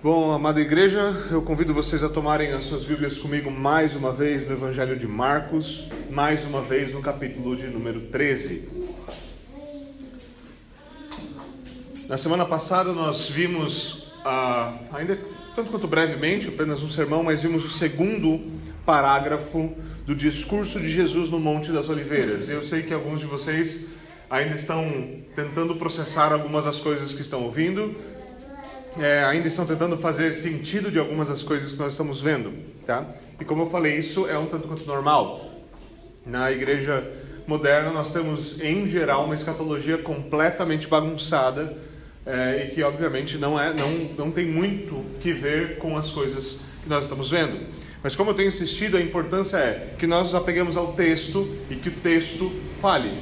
Bom, amada igreja, eu convido vocês a tomarem as suas Bíblias comigo mais uma vez no Evangelho de Marcos, mais uma vez no capítulo de número 13. Na semana passada nós vimos, ah, ainda tanto quanto brevemente, apenas um sermão, mas vimos o segundo parágrafo do discurso de Jesus no Monte das Oliveiras. Eu sei que alguns de vocês ainda estão tentando processar algumas das coisas que estão ouvindo, é, ainda estão tentando fazer sentido de algumas das coisas que nós estamos vendo, tá? E como eu falei, isso é um tanto quanto normal. Na igreja moderna, nós temos, em geral, uma escatologia completamente bagunçada é, e que, obviamente, não, é, não, não tem muito que ver com as coisas que nós estamos vendo. Mas, como eu tenho insistido, a importância é que nós nos apeguemos ao texto e que o texto fale.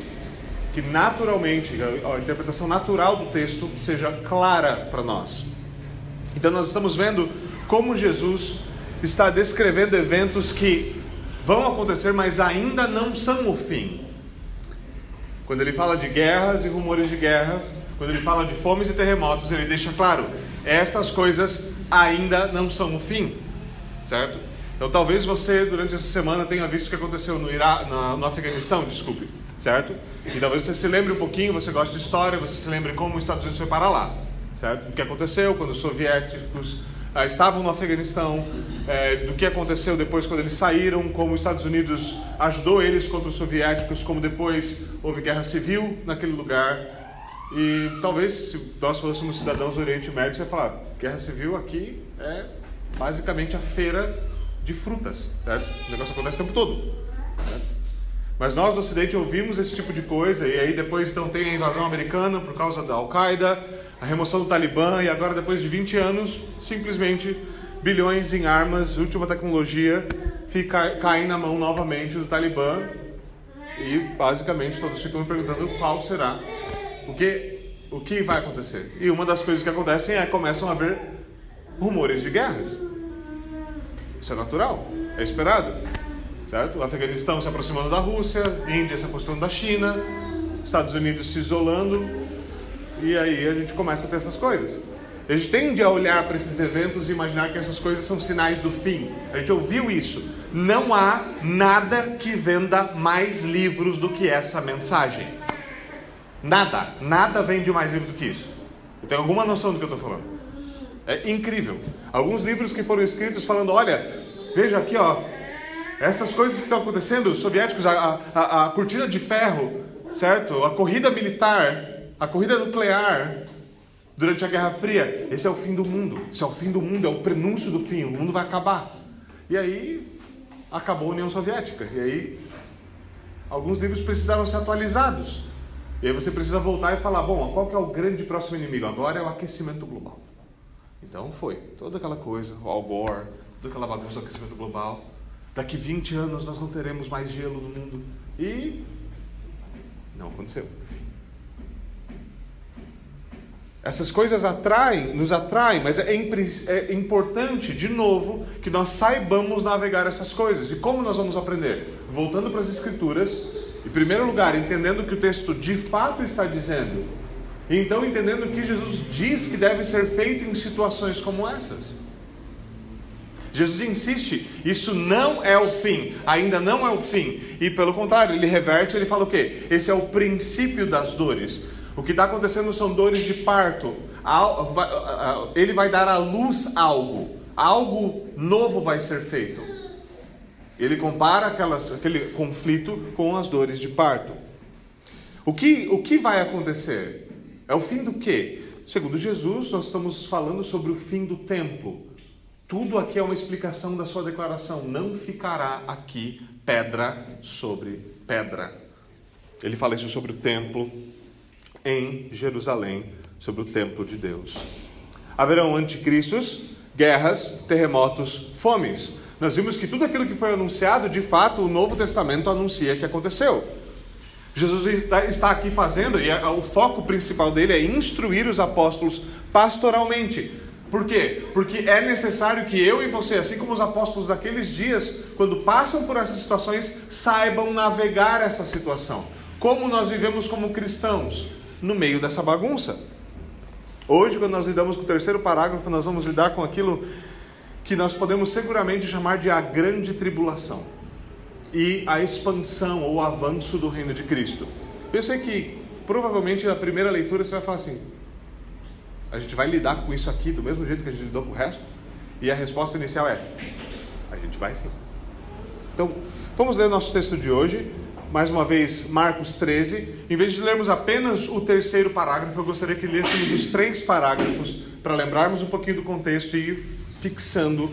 Que naturalmente, a interpretação natural do texto seja clara para nós. Então nós estamos vendo como Jesus está descrevendo eventos que vão acontecer, mas ainda não são o fim. Quando ele fala de guerras e rumores de guerras, quando ele fala de fomes e terremotos, ele deixa claro: estas coisas ainda não são o fim, certo? Então talvez você durante essa semana tenha visto o que aconteceu no, Ira, no, Afeganistão, desculpe, certo? E talvez você se lembre um pouquinho, você gosta de história, você se lembre como os Estados Unidos foi para lá certo? Do que aconteceu quando os soviéticos ah, estavam no Afeganistão, é, do que aconteceu depois quando eles saíram, como os Estados Unidos ajudou eles contra os soviéticos, como depois houve guerra civil naquele lugar. E talvez se nós fôssemos cidadãos do Oriente Médio, você ia falar: guerra civil aqui é basicamente a feira de frutas, certo? O negócio acontece o tempo todo. Certo? Mas nós do Ocidente ouvimos esse tipo de coisa, e aí depois então tem a invasão americana por causa da Al-Qaeda, a remoção do Talibã e agora, depois de 20 anos, simplesmente bilhões em armas, última tecnologia, fica, caem na mão novamente do Talibã e basicamente todos ficam me perguntando qual será, o que, o que vai acontecer. E uma das coisas que acontecem é começam a haver rumores de guerras. Isso é natural, é esperado, certo? O Afeganistão se aproximando da Rússia, Índia se aproximando da China, Estados Unidos se isolando, e aí a gente começa a ter essas coisas. A gente tende a olhar para esses eventos e imaginar que essas coisas são sinais do fim. A gente ouviu isso. Não há nada que venda mais livros do que essa mensagem. Nada. Nada vende mais livros do que isso. Eu tenho alguma noção do que eu estou falando. É incrível. Alguns livros que foram escritos falando: olha, veja aqui, ó, essas coisas que estão acontecendo, os soviéticos, a, a, a cortina de ferro, certo? A corrida militar, a corrida nuclear durante a Guerra Fria, esse é o fim do mundo. Esse é o fim do mundo, é o prenúncio do fim. O mundo vai acabar. E aí acabou a União Soviética. E aí alguns livros precisaram ser atualizados. E aí você precisa voltar e falar, bom, qual que é o grande próximo inimigo? Agora é o aquecimento global. Então foi toda aquela coisa, o Al Gore, toda aquela bagunça do aquecimento global. Daqui 20 anos nós não teremos mais gelo no mundo. E não aconteceu. Essas coisas atraem, nos atraem, mas é, é, importante, de novo, que nós saibamos navegar essas coisas. E como nós vamos aprender? Voltando para as Escrituras, em primeiro lugar, entendendo o que o texto de fato está dizendo. E então entendendo o que Jesus diz que deve ser feito em situações como essas. Jesus insiste, isso não é o fim, ainda não é o fim. E pelo contrário, ele reverte, ele fala o quê? Esse é o princípio das dores. O que está acontecendo são dores de parto. Ele vai dar à luz algo. Algo novo vai ser feito. Ele compara aquelas, aquele conflito com as dores de parto. O que, o que vai acontecer? É o fim do quê? Segundo Jesus, nós estamos falando sobre o fim do tempo. Tudo aqui é uma explicação da sua declaração. Não ficará aqui pedra sobre pedra. Ele fala isso sobre o templo, em Jerusalém sobre o templo de Deus. Haverão anticristos, guerras, terremotos, fomes. Nós vimos que tudo aquilo que foi anunciado, de fato, o Novo Testamento anuncia que aconteceu. Jesus está aqui fazendo, e o foco principal dele é instruir os apóstolos pastoralmente. Por quê? Porque é necessário que eu e você, assim como os apóstolos daqueles dias, quando passam por essas situações, saibam navegar essa situação. Como nós vivemos como cristãos? No meio dessa bagunça. Hoje, quando nós lidamos com o terceiro parágrafo, nós vamos lidar com aquilo que nós podemos seguramente chamar de a grande tribulação e a expansão ou avanço do reino de Cristo. Eu sei que provavelmente na primeira leitura você vai falar assim: a gente vai lidar com isso aqui do mesmo jeito que a gente lidou com o resto? E a resposta inicial é: a gente vai sim. Então, vamos ler nosso texto de hoje. Mais uma vez, Marcos 13. Em vez de lermos apenas o terceiro parágrafo, eu gostaria que lêssemos os três parágrafos para lembrarmos um pouquinho do contexto e ir fixando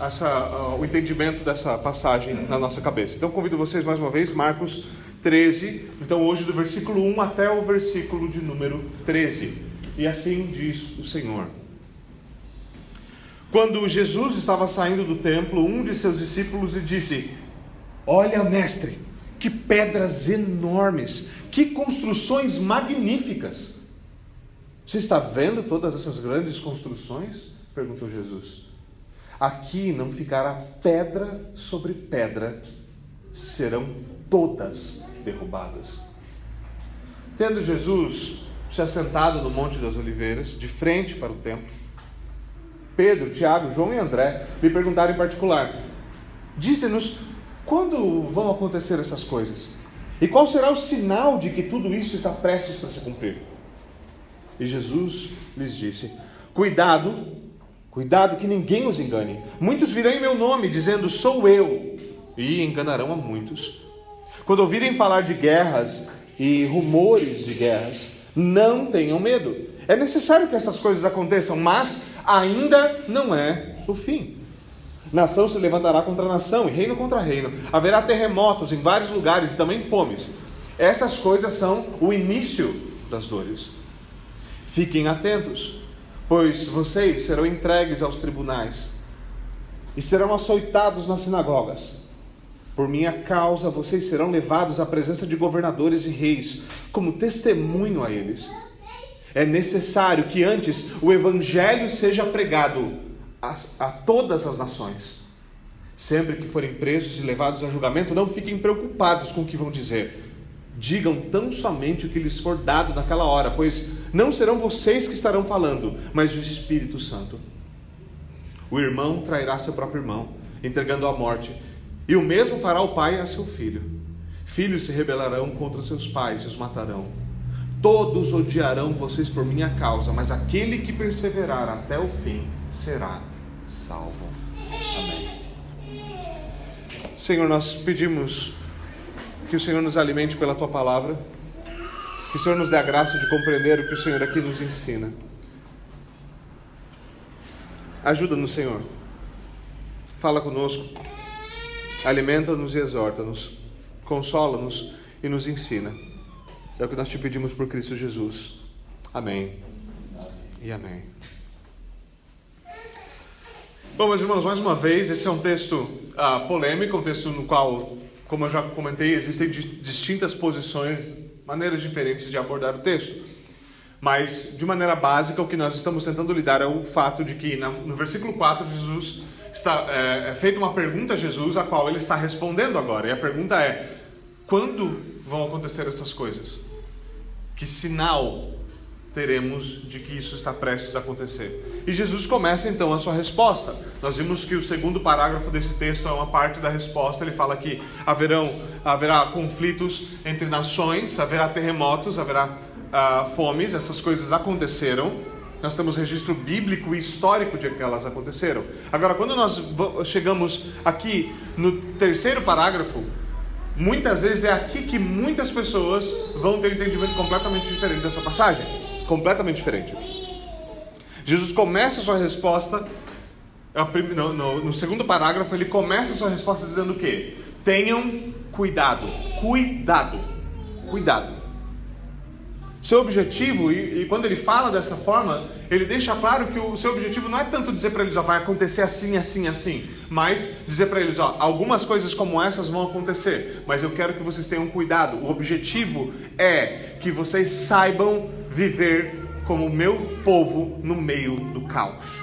essa, uh, o entendimento dessa passagem na nossa cabeça. Então, convido vocês mais uma vez, Marcos 13. Então, hoje, do versículo 1 até o versículo de número 13. E assim diz o Senhor. Quando Jesus estava saindo do templo, um de seus discípulos lhe disse: Olha, mestre, que pedras enormes, que construções magníficas. Você está vendo todas essas grandes construções? perguntou Jesus. Aqui não ficará pedra sobre pedra, serão todas derrubadas. Tendo Jesus se assentado no Monte das Oliveiras, de frente para o templo, Pedro, Tiago, João e André lhe perguntaram em particular: Dize-nos quando vão acontecer essas coisas? E qual será o sinal de que tudo isso está prestes para se cumprir? E Jesus lhes disse: Cuidado, cuidado que ninguém os engane. Muitos virão em meu nome, dizendo: Sou eu, e enganarão a muitos. Quando ouvirem falar de guerras e rumores de guerras, não tenham medo. É necessário que essas coisas aconteçam, mas ainda não é o fim. Nação se levantará contra nação e reino contra reino. Haverá terremotos em vários lugares e também fomes. Essas coisas são o início das dores. Fiquem atentos, pois vocês serão entregues aos tribunais e serão açoitados nas sinagogas. Por minha causa, vocês serão levados à presença de governadores e reis, como testemunho a eles. É necessário que antes o evangelho seja pregado a, a todas as nações. Sempre que forem presos e levados a julgamento, não fiquem preocupados com o que vão dizer. Digam tão somente o que lhes for dado naquela hora, pois não serão vocês que estarão falando, mas o Espírito Santo. O irmão trairá seu próprio irmão, entregando à morte, e o mesmo fará o pai a seu filho. Filhos se rebelarão contra seus pais e os matarão. Todos odiarão vocês por minha causa, mas aquele que perseverar até o fim será salvo. Amém. Senhor, nós pedimos que o Senhor nos alimente pela tua palavra, que o Senhor nos dê a graça de compreender o que o Senhor aqui nos ensina. Ajuda-nos, Senhor. Fala conosco. Alimenta-nos e exorta-nos. Consola-nos e nos ensina. É o que nós te pedimos por Cristo Jesus. Amém. E amém. Bom, meus irmãos, mais uma vez, esse é um texto ah, polêmico, um texto no qual, como eu já comentei, existem distintas posições, maneiras diferentes de abordar o texto. Mas, de maneira básica, o que nós estamos tentando lidar é o fato de que, no versículo 4, Jesus está é, é feita uma pergunta a Jesus, a qual ele está respondendo agora. E a pergunta é: quando vão acontecer essas coisas? Que sinal teremos de que isso está prestes a acontecer. E Jesus começa então a sua resposta. Nós vimos que o segundo parágrafo desse texto é uma parte da resposta. Ele fala que haverão, haverá conflitos entre nações, haverá terremotos, haverá ah, fomes, essas coisas aconteceram. Nós temos registro bíblico e histórico de que elas aconteceram. Agora, quando nós chegamos aqui no terceiro parágrafo, muitas vezes é aqui que muitas pessoas vão ter um entendimento completamente diferente dessa passagem completamente diferente. Jesus começa a sua resposta, no, no, no segundo parágrafo, ele começa a sua resposta dizendo o quê? Tenham cuidado, cuidado, cuidado. Seu objetivo, e, e, quando ele fala dessa forma, ele deixa claro que o seu objetivo não é tanto dizer para eles, ó, vai acontecer assim, assim, assim, mas dizer para eles, ó, algumas coisas como essas vão acontecer, mas eu quero que vocês tenham cuidado. O objetivo é que vocês saibam viver como o meu povo no meio do caos.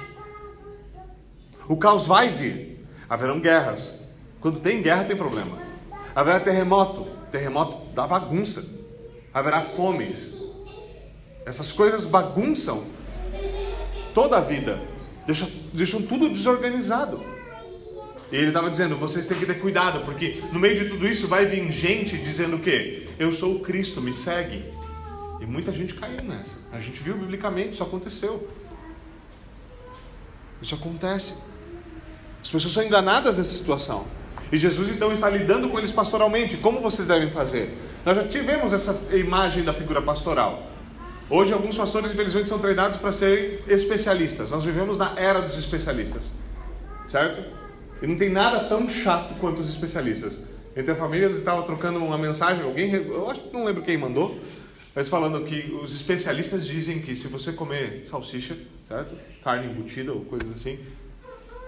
O caos vai vir, haverão guerras. Quando tem guerra, tem problema. Haverá terremoto, terremoto dá bagunça. Haverá fomes, essas coisas bagunçam toda a vida, deixam, deixam tudo desorganizado. E ele estava dizendo: vocês têm que ter cuidado, porque no meio de tudo isso vai vir gente dizendo o quê? Eu sou o Cristo, me segue. E muita gente caiu nessa. A gente viu biblicamente, isso aconteceu. Isso acontece. As pessoas são enganadas nessa situação. E Jesus então está lidando com eles pastoralmente. Como vocês devem fazer? Nós já tivemos essa imagem da figura pastoral. Hoje, alguns pastores, infelizmente, são treinados para serem especialistas. Nós vivemos na era dos especialistas. Certo? E não tem nada tão chato quanto os especialistas. Entre a família, eles estavam trocando uma mensagem, alguém, eu acho que não lembro quem mandou, mas falando que os especialistas dizem que se você comer salsicha, certo? Carne embutida ou coisas assim,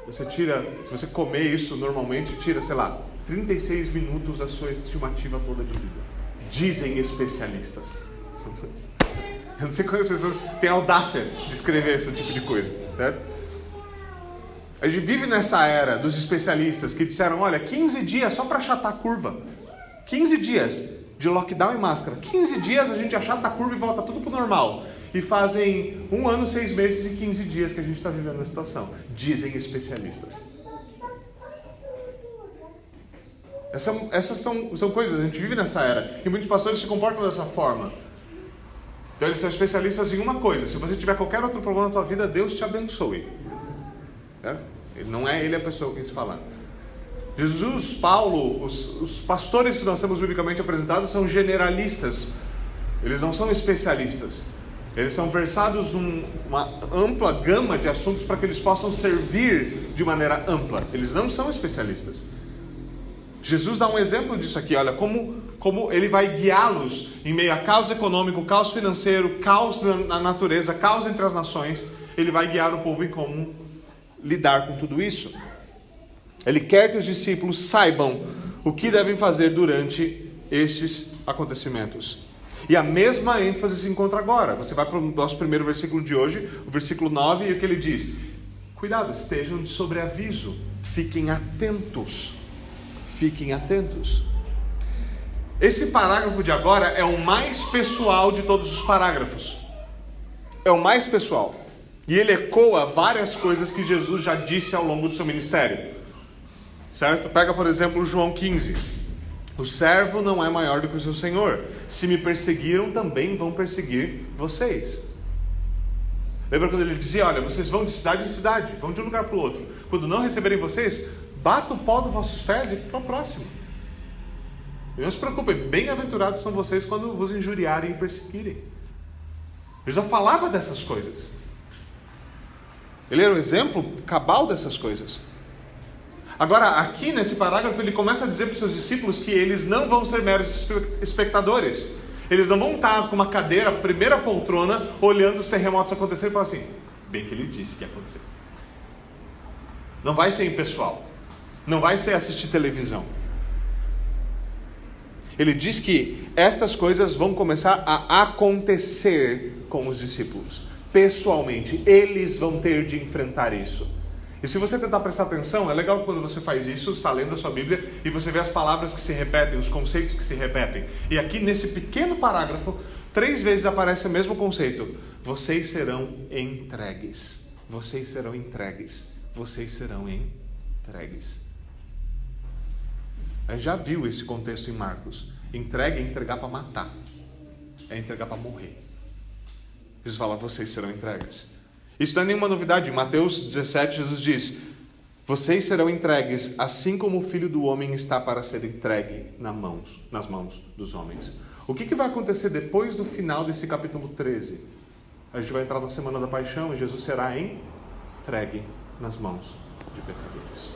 você tira, se você comer isso normalmente, tira, sei lá, 36 minutos da sua estimativa toda de vida. Dizem especialistas. Eu não sei quantas pessoas têm audácia de escrever esse tipo de coisa, certo? A gente vive nessa era dos especialistas que disseram: olha, 15 dias só para achatar a curva. 15 dias de lockdown e máscara. 15 dias a gente achata a curva e volta tudo para o normal. E fazem um ano, seis meses e 15 dias que a gente está vivendo a situação. Dizem especialistas. Essa, essas são, são coisas, a gente vive nessa era. E muitos pastores se comportam dessa forma. Então eles são especialistas em uma coisa. Se você tiver qualquer outro problema na tua vida, Deus te abençoe. É? Ele não é ele a pessoa que se falar. Jesus, Paulo, os, os pastores que nós temos biblicamente apresentados são generalistas. Eles não são especialistas. Eles são versados numa ampla gama de assuntos para que eles possam servir de maneira ampla. Eles não são especialistas. Jesus dá um exemplo disso aqui, olha, como, como ele vai guiá-los em meio a caos econômico, caos financeiro, caos na natureza, caos entre as nações. Ele vai guiar o povo em como lidar com tudo isso. Ele quer que os discípulos saibam o que devem fazer durante estes acontecimentos. E a mesma ênfase se encontra agora. Você vai para o nosso primeiro versículo de hoje, o versículo 9, e o que ele diz? Cuidado, estejam de sobreaviso, fiquem atentos. Fiquem atentos. Esse parágrafo de agora é o mais pessoal de todos os parágrafos. É o mais pessoal. E ele ecoa várias coisas que Jesus já disse ao longo do seu ministério. Certo? Pega, por exemplo, João 15. O servo não é maior do que o seu senhor. Se me perseguiram, também vão perseguir vocês. Lembra quando ele dizia: Olha, vocês vão de cidade em cidade, vão de um lugar para o outro. Quando não receberem vocês, bata o pó dos vossos pés e para o próximo. Não se preocupem, bem-aventurados são vocês quando vos injuriarem e perseguirem. Ele já falava dessas coisas. Ele era o exemplo cabal dessas coisas. Agora, aqui nesse parágrafo, ele começa a dizer para os seus discípulos que eles não vão ser meros espectadores. Eles não vão estar com uma cadeira, primeira poltrona, olhando os terremotos acontecer e falar assim: bem que ele disse que ia acontecer. Não vai ser impessoal. Não vai ser assistir televisão. Ele diz que estas coisas vão começar a acontecer com os discípulos pessoalmente. Eles vão ter de enfrentar isso. E se você tentar prestar atenção, é legal quando você faz isso, está lendo a sua Bíblia e você vê as palavras que se repetem, os conceitos que se repetem. E aqui nesse pequeno parágrafo, três vezes aparece o mesmo conceito: vocês serão entregues. Vocês serão entregues. Vocês serão entregues. A já viu esse contexto em Marcos. Entregue é entregar para matar, é entregar para morrer. Jesus fala: vocês serão entregues. Isso não é nenhuma novidade. Em Mateus 17, Jesus diz: Vocês serão entregues, assim como o filho do homem está para ser entregue nas mãos, nas mãos dos homens. O que, que vai acontecer depois do final desse capítulo 13? A gente vai entrar na semana da paixão e Jesus será entregue nas mãos de pecadores.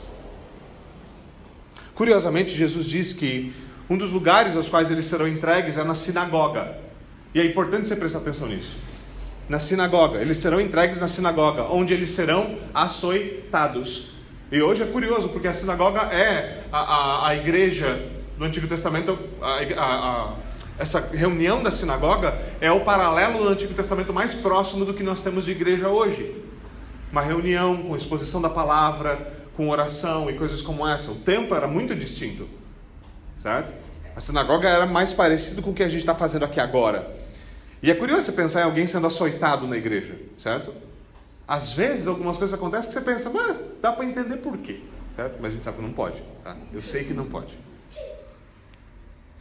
Curiosamente, Jesus diz que um dos lugares aos quais eles serão entregues é na sinagoga. E é importante você prestar atenção nisso na sinagoga. Eles serão entregues na sinagoga, onde eles serão açoitados. E hoje é curioso, porque a sinagoga é a, a, a igreja do Antigo Testamento, a, essa reunião da sinagoga é o paralelo do Antigo Testamento mais próximo do que nós temos de igreja hoje. Uma reunião com exposição da palavra, com oração e coisas como essa. O templo era muito distinto, certo? A sinagoga era mais parecido com o que a gente está fazendo aqui agora. E é curioso você pensar em alguém sendo açoitado na igreja, certo? Às vezes, algumas coisas acontecem que você pensa, mas dá para entender por quê. Certo? Mas a gente sabe que não pode. Tá? Eu sei que não pode.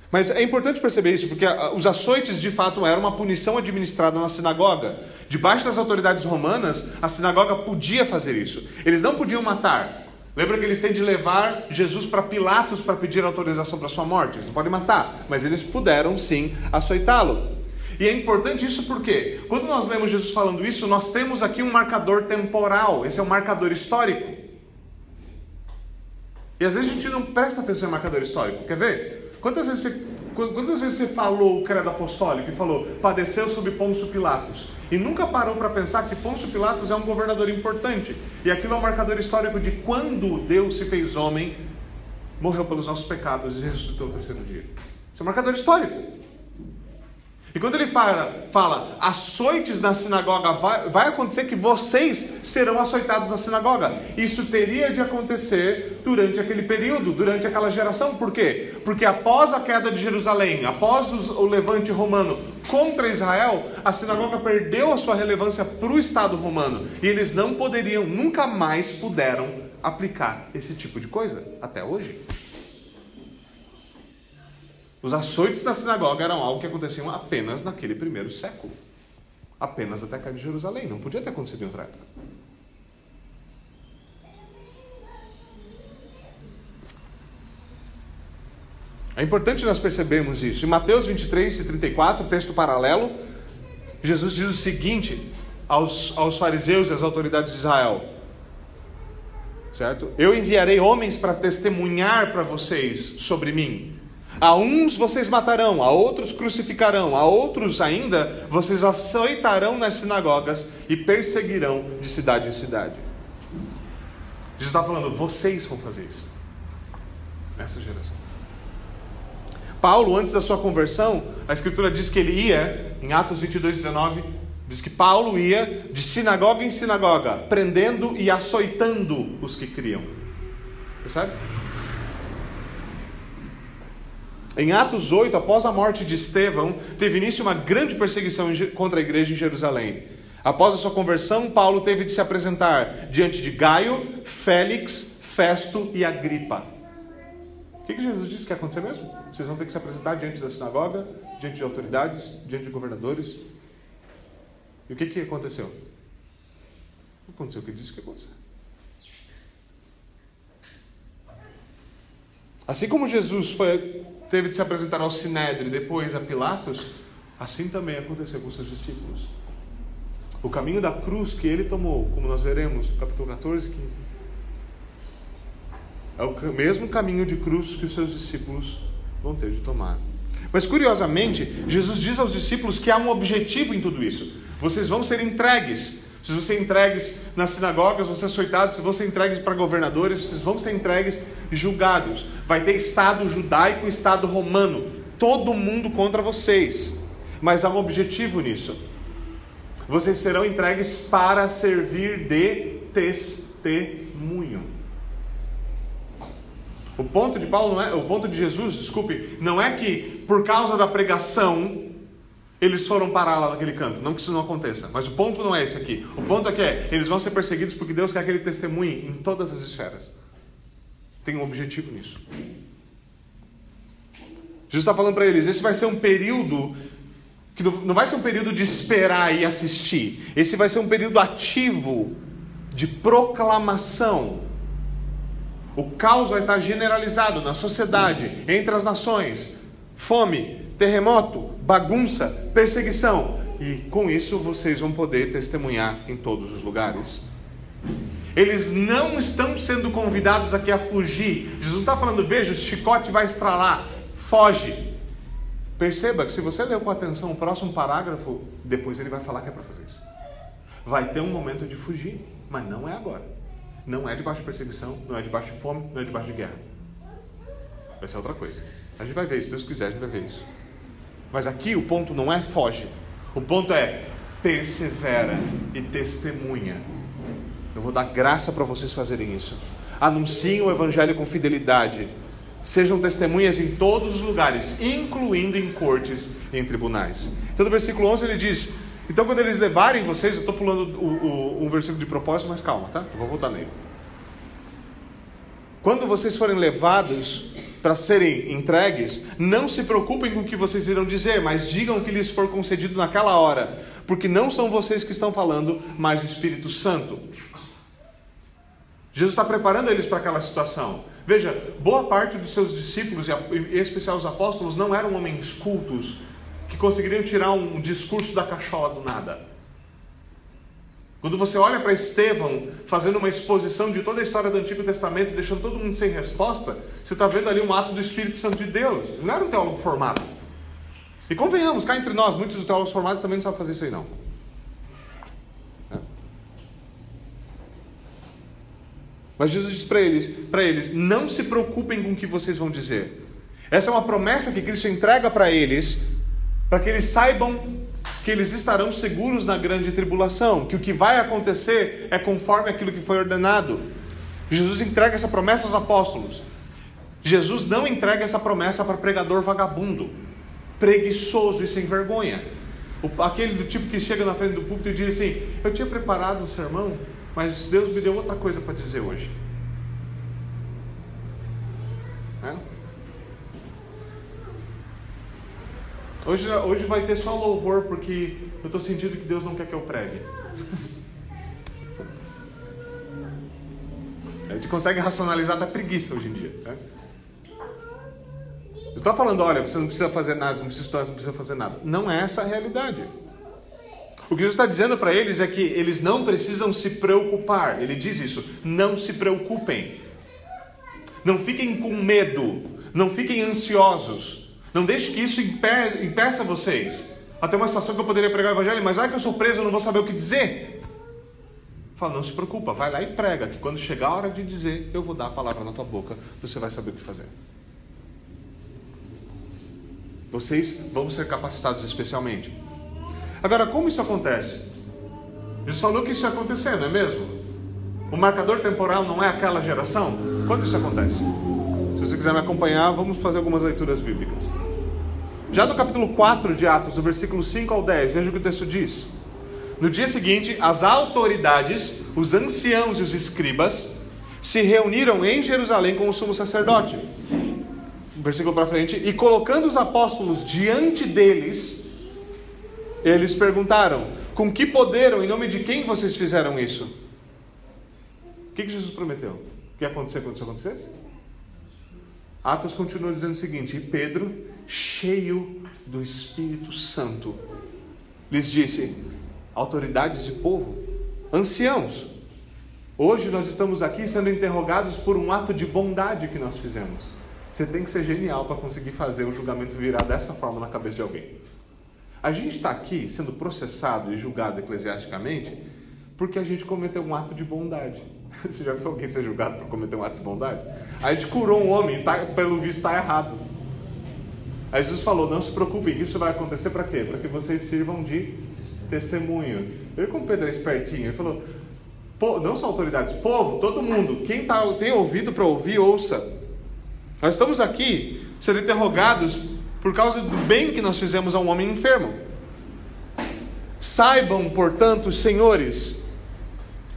Mas é importante perceber isso, porque os açoites de fato eram uma punição administrada na sinagoga. Debaixo das autoridades romanas, a sinagoga podia fazer isso. Eles não podiam matar. Lembra que eles têm de levar Jesus para Pilatos para pedir autorização para sua morte? Eles não podem matar, mas eles puderam sim açoitá-lo. E é importante isso porque, quando nós lemos Jesus falando isso, nós temos aqui um marcador temporal, esse é um marcador histórico. E às vezes a gente não presta atenção em marcador histórico. Quer ver? Quantas vezes você, quantas vezes você falou o credo apostólico e falou, padeceu sob Pôncio Pilatos? E nunca parou para pensar que Pôncio Pilatos é um governador importante. E aquilo é um marcador histórico de quando Deus se fez homem, morreu pelos nossos pecados e ressuscitou no terceiro dia. Isso é um marcador histórico. E quando ele fala, fala açoites na sinagoga, vai, vai acontecer que vocês serão açoitados na sinagoga. Isso teria de acontecer durante aquele período, durante aquela geração. Por quê? Porque após a queda de Jerusalém, após o levante romano contra Israel, a sinagoga perdeu a sua relevância para o Estado romano. E eles não poderiam, nunca mais puderam aplicar esse tipo de coisa, até hoje. Os açoites da sinagoga eram algo que aconteciam apenas naquele primeiro século. Apenas até cair de Jerusalém. Não podia ter acontecido em outra época. É importante nós percebermos isso. Em Mateus 23 e 34, texto paralelo, Jesus diz o seguinte aos, aos fariseus e às autoridades de Israel: Certo? Eu enviarei homens para testemunhar para vocês sobre mim. A uns vocês matarão, a outros crucificarão, a outros ainda vocês aceitarão nas sinagogas e perseguirão de cidade em cidade. Jesus está falando, vocês vão fazer isso. Nessa geração. Paulo, antes da sua conversão, a Escritura diz que ele ia, em Atos 22, 19, diz que Paulo ia de sinagoga em sinagoga, prendendo e açoitando os que criam. Percebe? Em Atos 8, após a morte de Estevão, teve início uma grande perseguição contra a igreja em Jerusalém. Após a sua conversão, Paulo teve de se apresentar diante de Gaio, Félix, Festo e Agripa. O que, Jesus disse que ia acontecer mesmo? Vocês vão ter que se apresentar diante da sinagoga, diante de autoridades, diante de governadores. E o que, que aconteceu? Aconteceu o que ele disse que ia acontecer. Assim como Jesus foi teve de se apresentar ao Sinédrio depois a Pilatos, assim também aconteceu com seus discípulos. O caminho da cruz que ele tomou, como nós veremos no capítulo 14 e 15, é o mesmo caminho de cruz que os seus discípulos vão ter de tomar. Mas curiosamente, Jesus diz aos discípulos que há um objetivo em tudo isso. Vocês vão ser entregues. Se vão ser entregues nas sinagogas, vão ser açoitados, se vão ser entregues para governadores, vocês vão ser entregues julgados. Vai ter Estado judaico e Estado romano. Todo mundo contra vocês. Mas há um objetivo nisso. Vocês serão entregues para servir de testemunho. O ponto de Paulo não é, o ponto de Jesus, desculpe, não é que por causa da pregação eles foram parar lá naquele canto. Não que isso não aconteça, mas o ponto não é esse aqui. O ponto é que é, eles vão ser perseguidos porque Deus quer que ele testemunhe em todas as esferas tem um objetivo nisso. Jesus está falando para eles: esse vai ser um período que não vai ser um período de esperar e assistir. Esse vai ser um período ativo de proclamação. O caos vai estar generalizado na sociedade, entre as nações. Fome, terremoto, bagunça, perseguição. E com isso vocês vão poder testemunhar em todos os lugares. Eles não estão sendo convidados aqui a fugir. Jesus não está falando, veja, o chicote vai estralar. Foge. Perceba que se você ler com atenção o próximo parágrafo, depois ele vai falar que é para fazer isso. Vai ter um momento de fugir, mas não é agora. Não é debaixo de perseguição, não é debaixo de fome, não é debaixo de guerra. Vai ser outra coisa. A gente vai ver, se Deus quiser, a gente vai ver isso. Mas aqui o ponto não é foge. O ponto é persevera e testemunha eu vou dar graça para vocês fazerem isso. Anunciem o Evangelho com fidelidade. Sejam testemunhas em todos os lugares, incluindo em cortes e em tribunais. Então, no versículo 11 ele diz: Então, quando eles levarem vocês, eu estou pulando o, o, um versículo de propósito, mas calma, tá? Eu vou voltar nele. Quando vocês forem levados para serem entregues, não se preocupem com o que vocês irão dizer, mas digam o que lhes for concedido naquela hora, porque não são vocês que estão falando, mas o Espírito Santo. Jesus está preparando eles para aquela situação. Veja, boa parte dos seus discípulos, em especial os apóstolos, não eram homens cultos que conseguiriam tirar um discurso da cachola do nada. Quando você olha para Estevão fazendo uma exposição de toda a história do Antigo Testamento, deixando todo mundo sem resposta, você está vendo ali um ato do Espírito Santo de Deus. Não era um teólogo formado. E convenhamos, cá entre nós, muitos teólogos formados também não sabem fazer isso aí não. É. Mas Jesus diz para eles, para eles, não se preocupem com o que vocês vão dizer. Essa é uma promessa que Cristo entrega para eles, para que eles saibam que eles estarão seguros na grande tribulação, que o que vai acontecer é conforme aquilo que foi ordenado. Jesus entrega essa promessa aos apóstolos. Jesus não entrega essa promessa para pregador vagabundo, preguiçoso e sem vergonha. aquele do tipo que chega na frente do púlpito e diz assim: Eu tinha preparado um sermão, mas Deus me deu outra coisa para dizer hoje. É? Hoje, hoje vai ter só louvor porque eu estou sentindo que Deus não quer que eu pregue. A gente consegue racionalizar até preguiça hoje em dia. Né? Eu estou falando, olha, você não precisa fazer nada, você não precisa estudar, você não precisa fazer nada. Não é essa a realidade. O que Jesus está dizendo para eles é que eles não precisam se preocupar. Ele diz isso. Não se preocupem. Não fiquem com medo. Não fiquem ansiosos. Não deixe que isso impeça vocês. Até uma situação que eu poderia pregar o evangelho, mas vai que eu sou preso, eu não vou saber o que dizer. Fala, não se preocupa, vai lá e prega, que quando chegar a hora de dizer, eu vou dar a palavra na tua boca, você vai saber o que fazer. Vocês vão ser capacitados especialmente. Agora, como isso acontece? Jesus falou que isso ia acontecer, não é mesmo? O marcador temporal não é aquela geração? Quando isso acontece? Você quiser me acompanhar, vamos fazer algumas leituras bíblicas. Já no capítulo 4 de Atos, do versículo 5 ao 10, veja o que o texto diz. No dia seguinte, as autoridades, os anciãos e os escribas, se reuniram em Jerusalém com o sumo sacerdote. Versículo para frente. E colocando os apóstolos diante deles, eles perguntaram: Com que poder em nome de quem vocês fizeram isso? O que, que Jesus prometeu? O que ia acontecer quando isso acontecesse? Atos continua dizendo o seguinte: E Pedro cheio do Espírito Santo, lhes disse: autoridades de povo, anciãos, hoje nós estamos aqui sendo interrogados por um ato de bondade que nós fizemos. Você tem que ser genial para conseguir fazer o julgamento virar dessa forma na cabeça de alguém. A gente está aqui sendo processado e julgado eclesiasticamente porque a gente cometeu um ato de bondade. Você já viu alguém ser julgado por cometer um ato de bondade? A gente curou um homem, tá, pelo visto está errado. Aí Jesus falou: não se preocupem, isso vai acontecer para quê? Para que vocês sirvam de testemunho. Ele, como Pedro é espertinho, ele falou: não só autoridades, povo, todo mundo, quem tá, tem ouvido para ouvir, ouça. Nós estamos aqui sendo interrogados por causa do bem que nós fizemos a um homem enfermo. Saibam, portanto, senhores,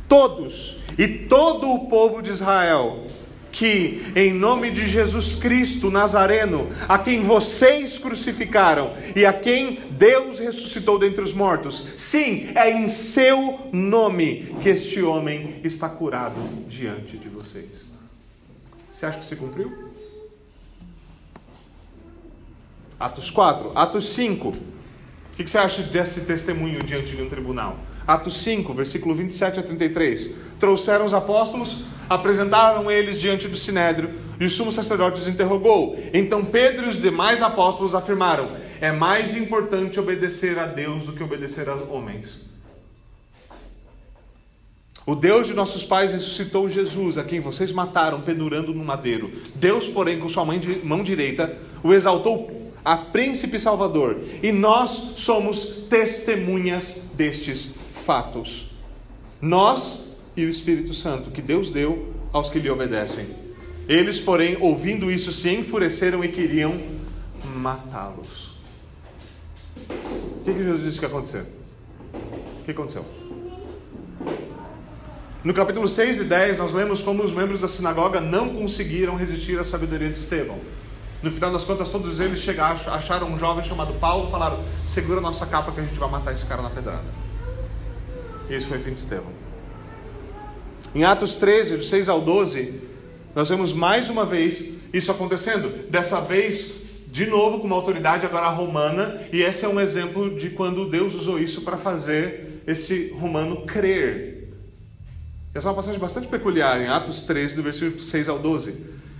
todos e todo o povo de Israel, que, em nome de Jesus Cristo Nazareno, a quem vocês crucificaram e a quem Deus ressuscitou dentre os mortos, sim, é em seu nome que este homem está curado diante de vocês. Você acha que se cumpriu? Atos 4, Atos 5. O que você acha desse testemunho diante de um tribunal? Atos 5, versículo 27 a 33. Trouxeram os apóstolos, apresentaram eles diante do sinédrio, e o sumo sacerdote os interrogou. Então Pedro e os demais apóstolos afirmaram: É mais importante obedecer a Deus do que obedecer a homens. O Deus de nossos pais ressuscitou Jesus, a quem vocês mataram pendurando no madeiro. Deus, porém, com sua mão direita, o exaltou a príncipe salvador, e nós somos testemunhas destes fatos. Nós e o Espírito Santo, que Deus deu aos que lhe obedecem. Eles, porém, ouvindo isso, se enfureceram e queriam matá-los. O que, que Jesus disse que ia acontecer? O que aconteceu? No capítulo 6 e 10, nós lemos como os membros da sinagoga não conseguiram resistir à sabedoria de Estevão. No final das contas, todos eles chegaram, acharam um jovem chamado Paulo e falaram: segura nossa capa que a gente vai matar esse cara na pedrada. E esse foi o fim de Estevão. Em Atos 13, do 6 ao 12, nós vemos mais uma vez isso acontecendo. Dessa vez, de novo, com uma autoridade agora romana, e esse é um exemplo de quando Deus usou isso para fazer esse romano crer essa é uma passagem bastante peculiar em Atos 13, do versículo 6 ao 12.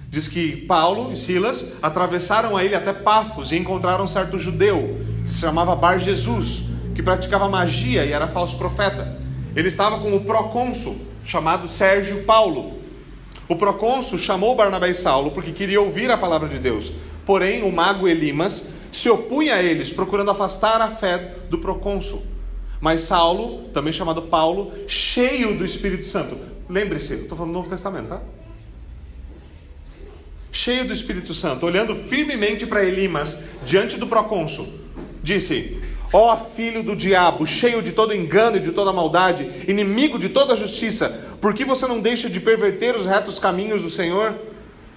Diz que Paulo e Silas atravessaram a ilha até Pafos e encontraram um certo judeu que se chamava Bar Jesus, que praticava magia e era falso profeta. Ele estava com o procônsul chamado Sérgio Paulo. O procônsul chamou Barnabé e Saulo porque queria ouvir a palavra de Deus. Porém, o mago Elimas se opunha a eles, procurando afastar a fé do procônsul. Mas Saulo, também chamado Paulo, cheio do Espírito Santo. Lembre-se, estou falando do Novo Testamento, tá? Cheio do Espírito Santo, olhando firmemente para Elimas, diante do procônsul, disse: Ó filho do diabo, cheio de todo engano e de toda maldade, inimigo de toda justiça, por que você não deixa de perverter os retos caminhos do Senhor?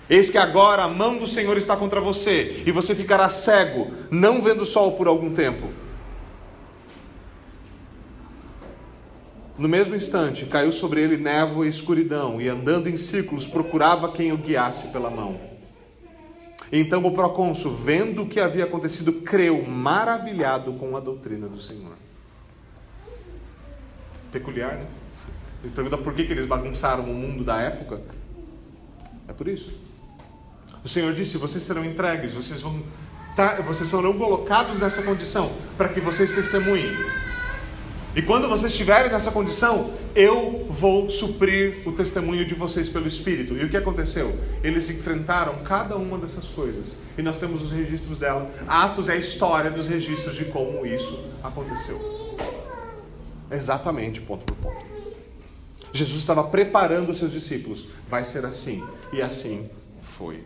Eis que agora a mão do Senhor está contra você, e você ficará cego, não vendo o sol por algum tempo. No mesmo instante, caiu sobre ele névoa e escuridão, e andando em círculos, procurava quem o guiasse pela mão. Então o procônsul, vendo o que havia acontecido, creu, maravilhado com a doutrina do Senhor. Peculiar, né? Ele pergunta por que, que eles bagunçaram o mundo da época. É por isso. O Senhor disse: vocês serão entregues, vocês vão, tá, vocês serão colocados nessa condição para que vocês testemunhem. E quando vocês estiverem nessa condição, eu vou suprir o testemunho de vocês pelo Espírito. E o que aconteceu? Eles enfrentaram cada uma dessas coisas. E nós temos os registros dela. Atos é a história dos registros de como isso aconteceu. Exatamente, ponto por ponto. Jesus estava preparando os seus discípulos. Vai ser assim. E assim foi.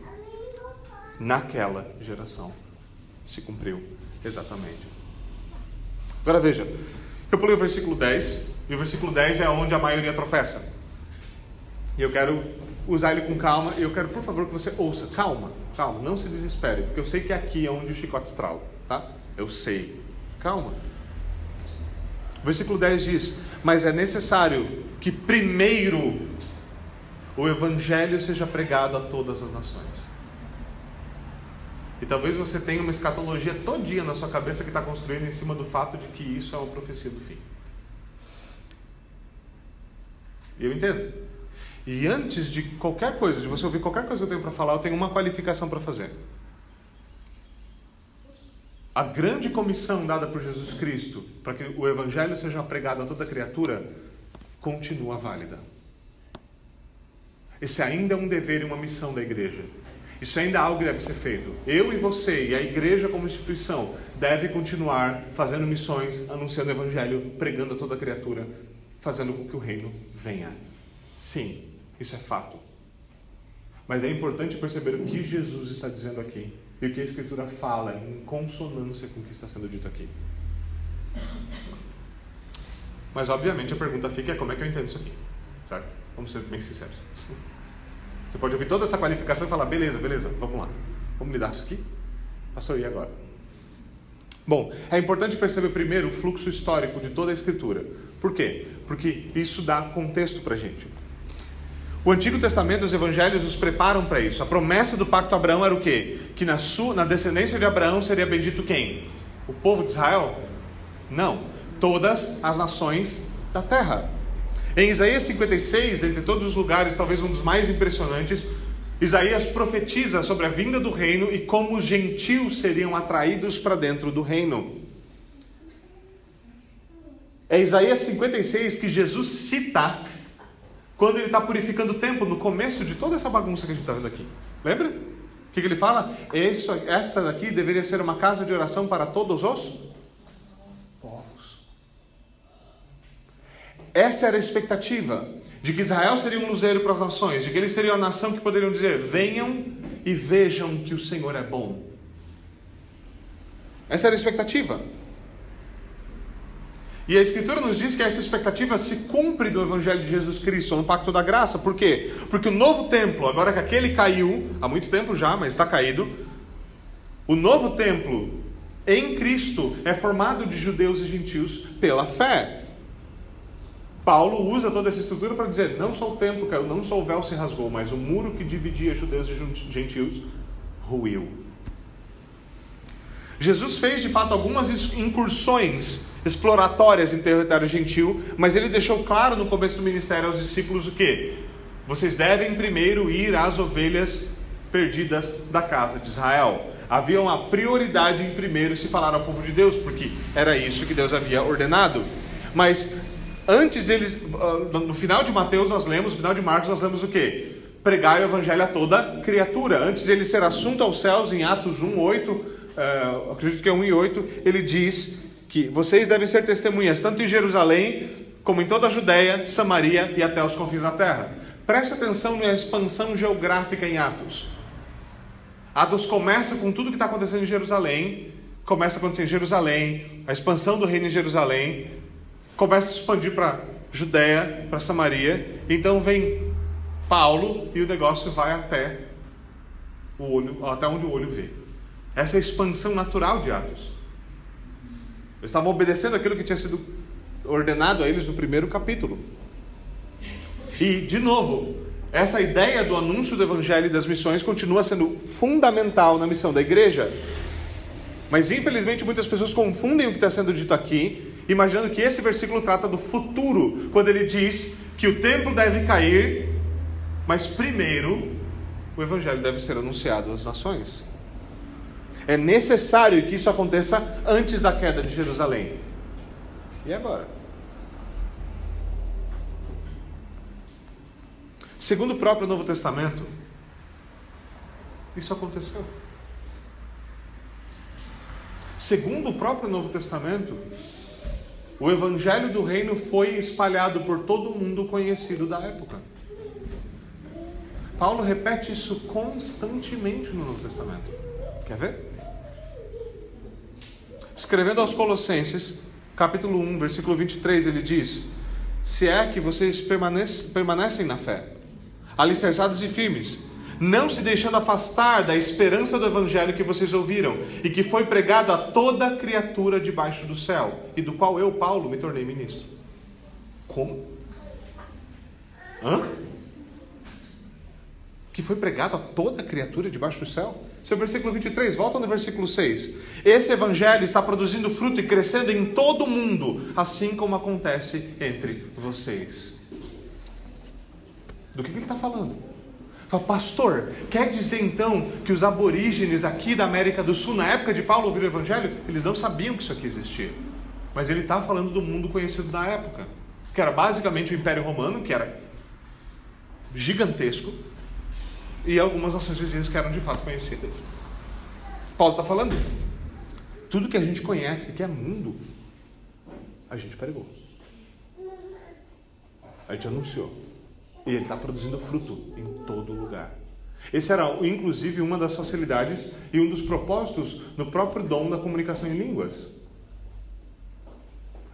Naquela geração se cumpriu exatamente. Agora veja, eu pulei o versículo 10, e o versículo 10 é onde a maioria tropeça. E eu quero usar ele com calma, e eu quero, por favor, que você ouça. Calma, calma, não se desespere, porque eu sei que aqui é onde o chicote estrala, tá? Eu sei. Calma. O versículo 10 diz: Mas é necessário que primeiro o evangelho seja pregado a todas as nações. E talvez você tenha uma escatologia todinha na sua cabeça que está construindo em cima do fato de que isso é uma profecia do fim. E eu entendo. E antes de qualquer coisa, de você ouvir qualquer coisa que eu tenho para falar, eu tenho uma qualificação para fazer. A grande comissão dada por Jesus Cristo para que o Evangelho seja pregado a toda criatura continua válida. Esse ainda é um dever e uma missão da igreja. Isso ainda é algo que deve ser feito. Eu e você e a igreja como instituição deve continuar fazendo missões, anunciando o evangelho, pregando a toda criatura, fazendo com que o reino venha. Sim, isso é fato. Mas é importante perceber o que Jesus está dizendo aqui e o que a Escritura fala em consonância com o que está sendo dito aqui. Mas obviamente a pergunta fica é como é que eu entendo isso aqui, certo? Vamos ser bem sinceros. Você pode ouvir toda essa qualificação e falar: beleza, beleza, vamos lá, vamos lidar com isso aqui? Pastor, e agora? Bom, é importante perceber primeiro o fluxo histórico de toda a Escritura. Por quê? Porque isso dá contexto para a gente. O Antigo Testamento e os Evangelhos nos preparam para isso. A promessa do pacto Abraão era o quê? Que na, sua, na descendência de Abraão seria bendito quem? O povo de Israel? Não. Todas as nações da terra. Em Isaías 56, dentre todos os lugares, talvez um dos mais impressionantes, Isaías profetiza sobre a vinda do reino e como os gentios seriam atraídos para dentro do reino. É Isaías 56 que Jesus cita quando ele está purificando o templo, no começo de toda essa bagunça que a gente está vendo aqui. Lembra? O que, que ele fala? Esta daqui deveria ser uma casa de oração para todos os Essa era a expectativa de que Israel seria um luzeiro para as nações, de que eles seriam a nação que poderiam dizer: venham e vejam que o Senhor é bom. Essa era a expectativa. E a Escritura nos diz que essa expectativa se cumpre do Evangelho de Jesus Cristo, no Pacto da Graça. Por quê? Porque o novo templo, agora que aquele caiu, há muito tempo já, mas está caído, o novo templo em Cristo é formado de judeus e gentios pela fé. Paulo usa toda essa estrutura para dizer: não só o templo caiu, não só o véu se rasgou, mas o muro que dividia judeus e gentios ruiu. Jesus fez de fato algumas incursões exploratórias em território gentil, mas ele deixou claro no começo do ministério aos discípulos o que? Vocês devem primeiro ir às ovelhas perdidas da casa de Israel. Havia uma prioridade em primeiro se falar ao povo de Deus, porque era isso que Deus havia ordenado. Mas antes deles, ah, no final de Mateus nós lemos, no final de Marcos nós lemos o que? Pregar o evangelho a toda criatura. Antes dele ser assunto aos céus, em Atos 1, 8, uh, acredito que é 1 e 8, ele diz que vocês devem ser testemunhas tanto em Jerusalém, como em toda a Judéia, Samaria e até os confins da terra. Preste atenção na expansão geográfica em Atos. Atos começa com tudo que está acontecendo em Jerusalém, começa a acontecer em Jerusalém, a expansão do reino em Jerusalém, começa a se expandir para Judéia, para Samaria, então vem Paulo e o negócio vai até o olho, até onde o olho vê. Essa é a expansão natural de Atos. Eles estavam obedecendo aquilo que tinha sido ordenado a eles no primeiro capítulo. E, de novo, essa ideia do anúncio do evangelho e das missões continua sendo fundamental na missão da igreja. Mas, infelizmente, muitas pessoas confundem o que está sendo dito aqui, imaginando que esse versículo trata do futuro, quando ele diz que o templo deve cair, mas primeiro o evangelho deve ser anunciado às nações. É necessário que isso aconteça antes da queda de Jerusalém. E agora? Segundo o próprio Novo Testamento, isso aconteceu. Segundo o próprio Novo Testamento, o evangelho do reino foi espalhado por todo mundo conhecido da época. Paulo repete isso constantemente no Novo Testamento. Quer ver? Escrevendo aos Colossenses, capítulo 1, versículo 23, ele diz: Se é que vocês permanecem na fé, alicerçados e firmes, não se deixando afastar da esperança do evangelho que vocês ouviram e que foi pregado a toda criatura debaixo do céu, e do qual eu, Paulo, me tornei ministro. Como? Hã? Que foi pregado a toda criatura debaixo do céu? Esse é versículo 23, volta no versículo 6. Esse evangelho está produzindo fruto e crescendo em todo o mundo, assim como acontece entre vocês. Do que, que ele está falando? Fala, pastor, quer dizer então que os aborígenes aqui da América do Sul, na época de Paulo, ouviram o evangelho? Eles não sabiam que isso aqui existia. Mas ele está falando do mundo conhecido da época, que era basicamente o Império Romano, que era gigantesco, e algumas nações vizinhas que eram de fato conhecidas. Paulo está falando, tudo que a gente conhece, que é mundo, a gente pregou. A gente anunciou. E ele está produzindo fruto em todo lugar. Esse era, inclusive, uma das facilidades e um dos propósitos no próprio dom da comunicação em línguas.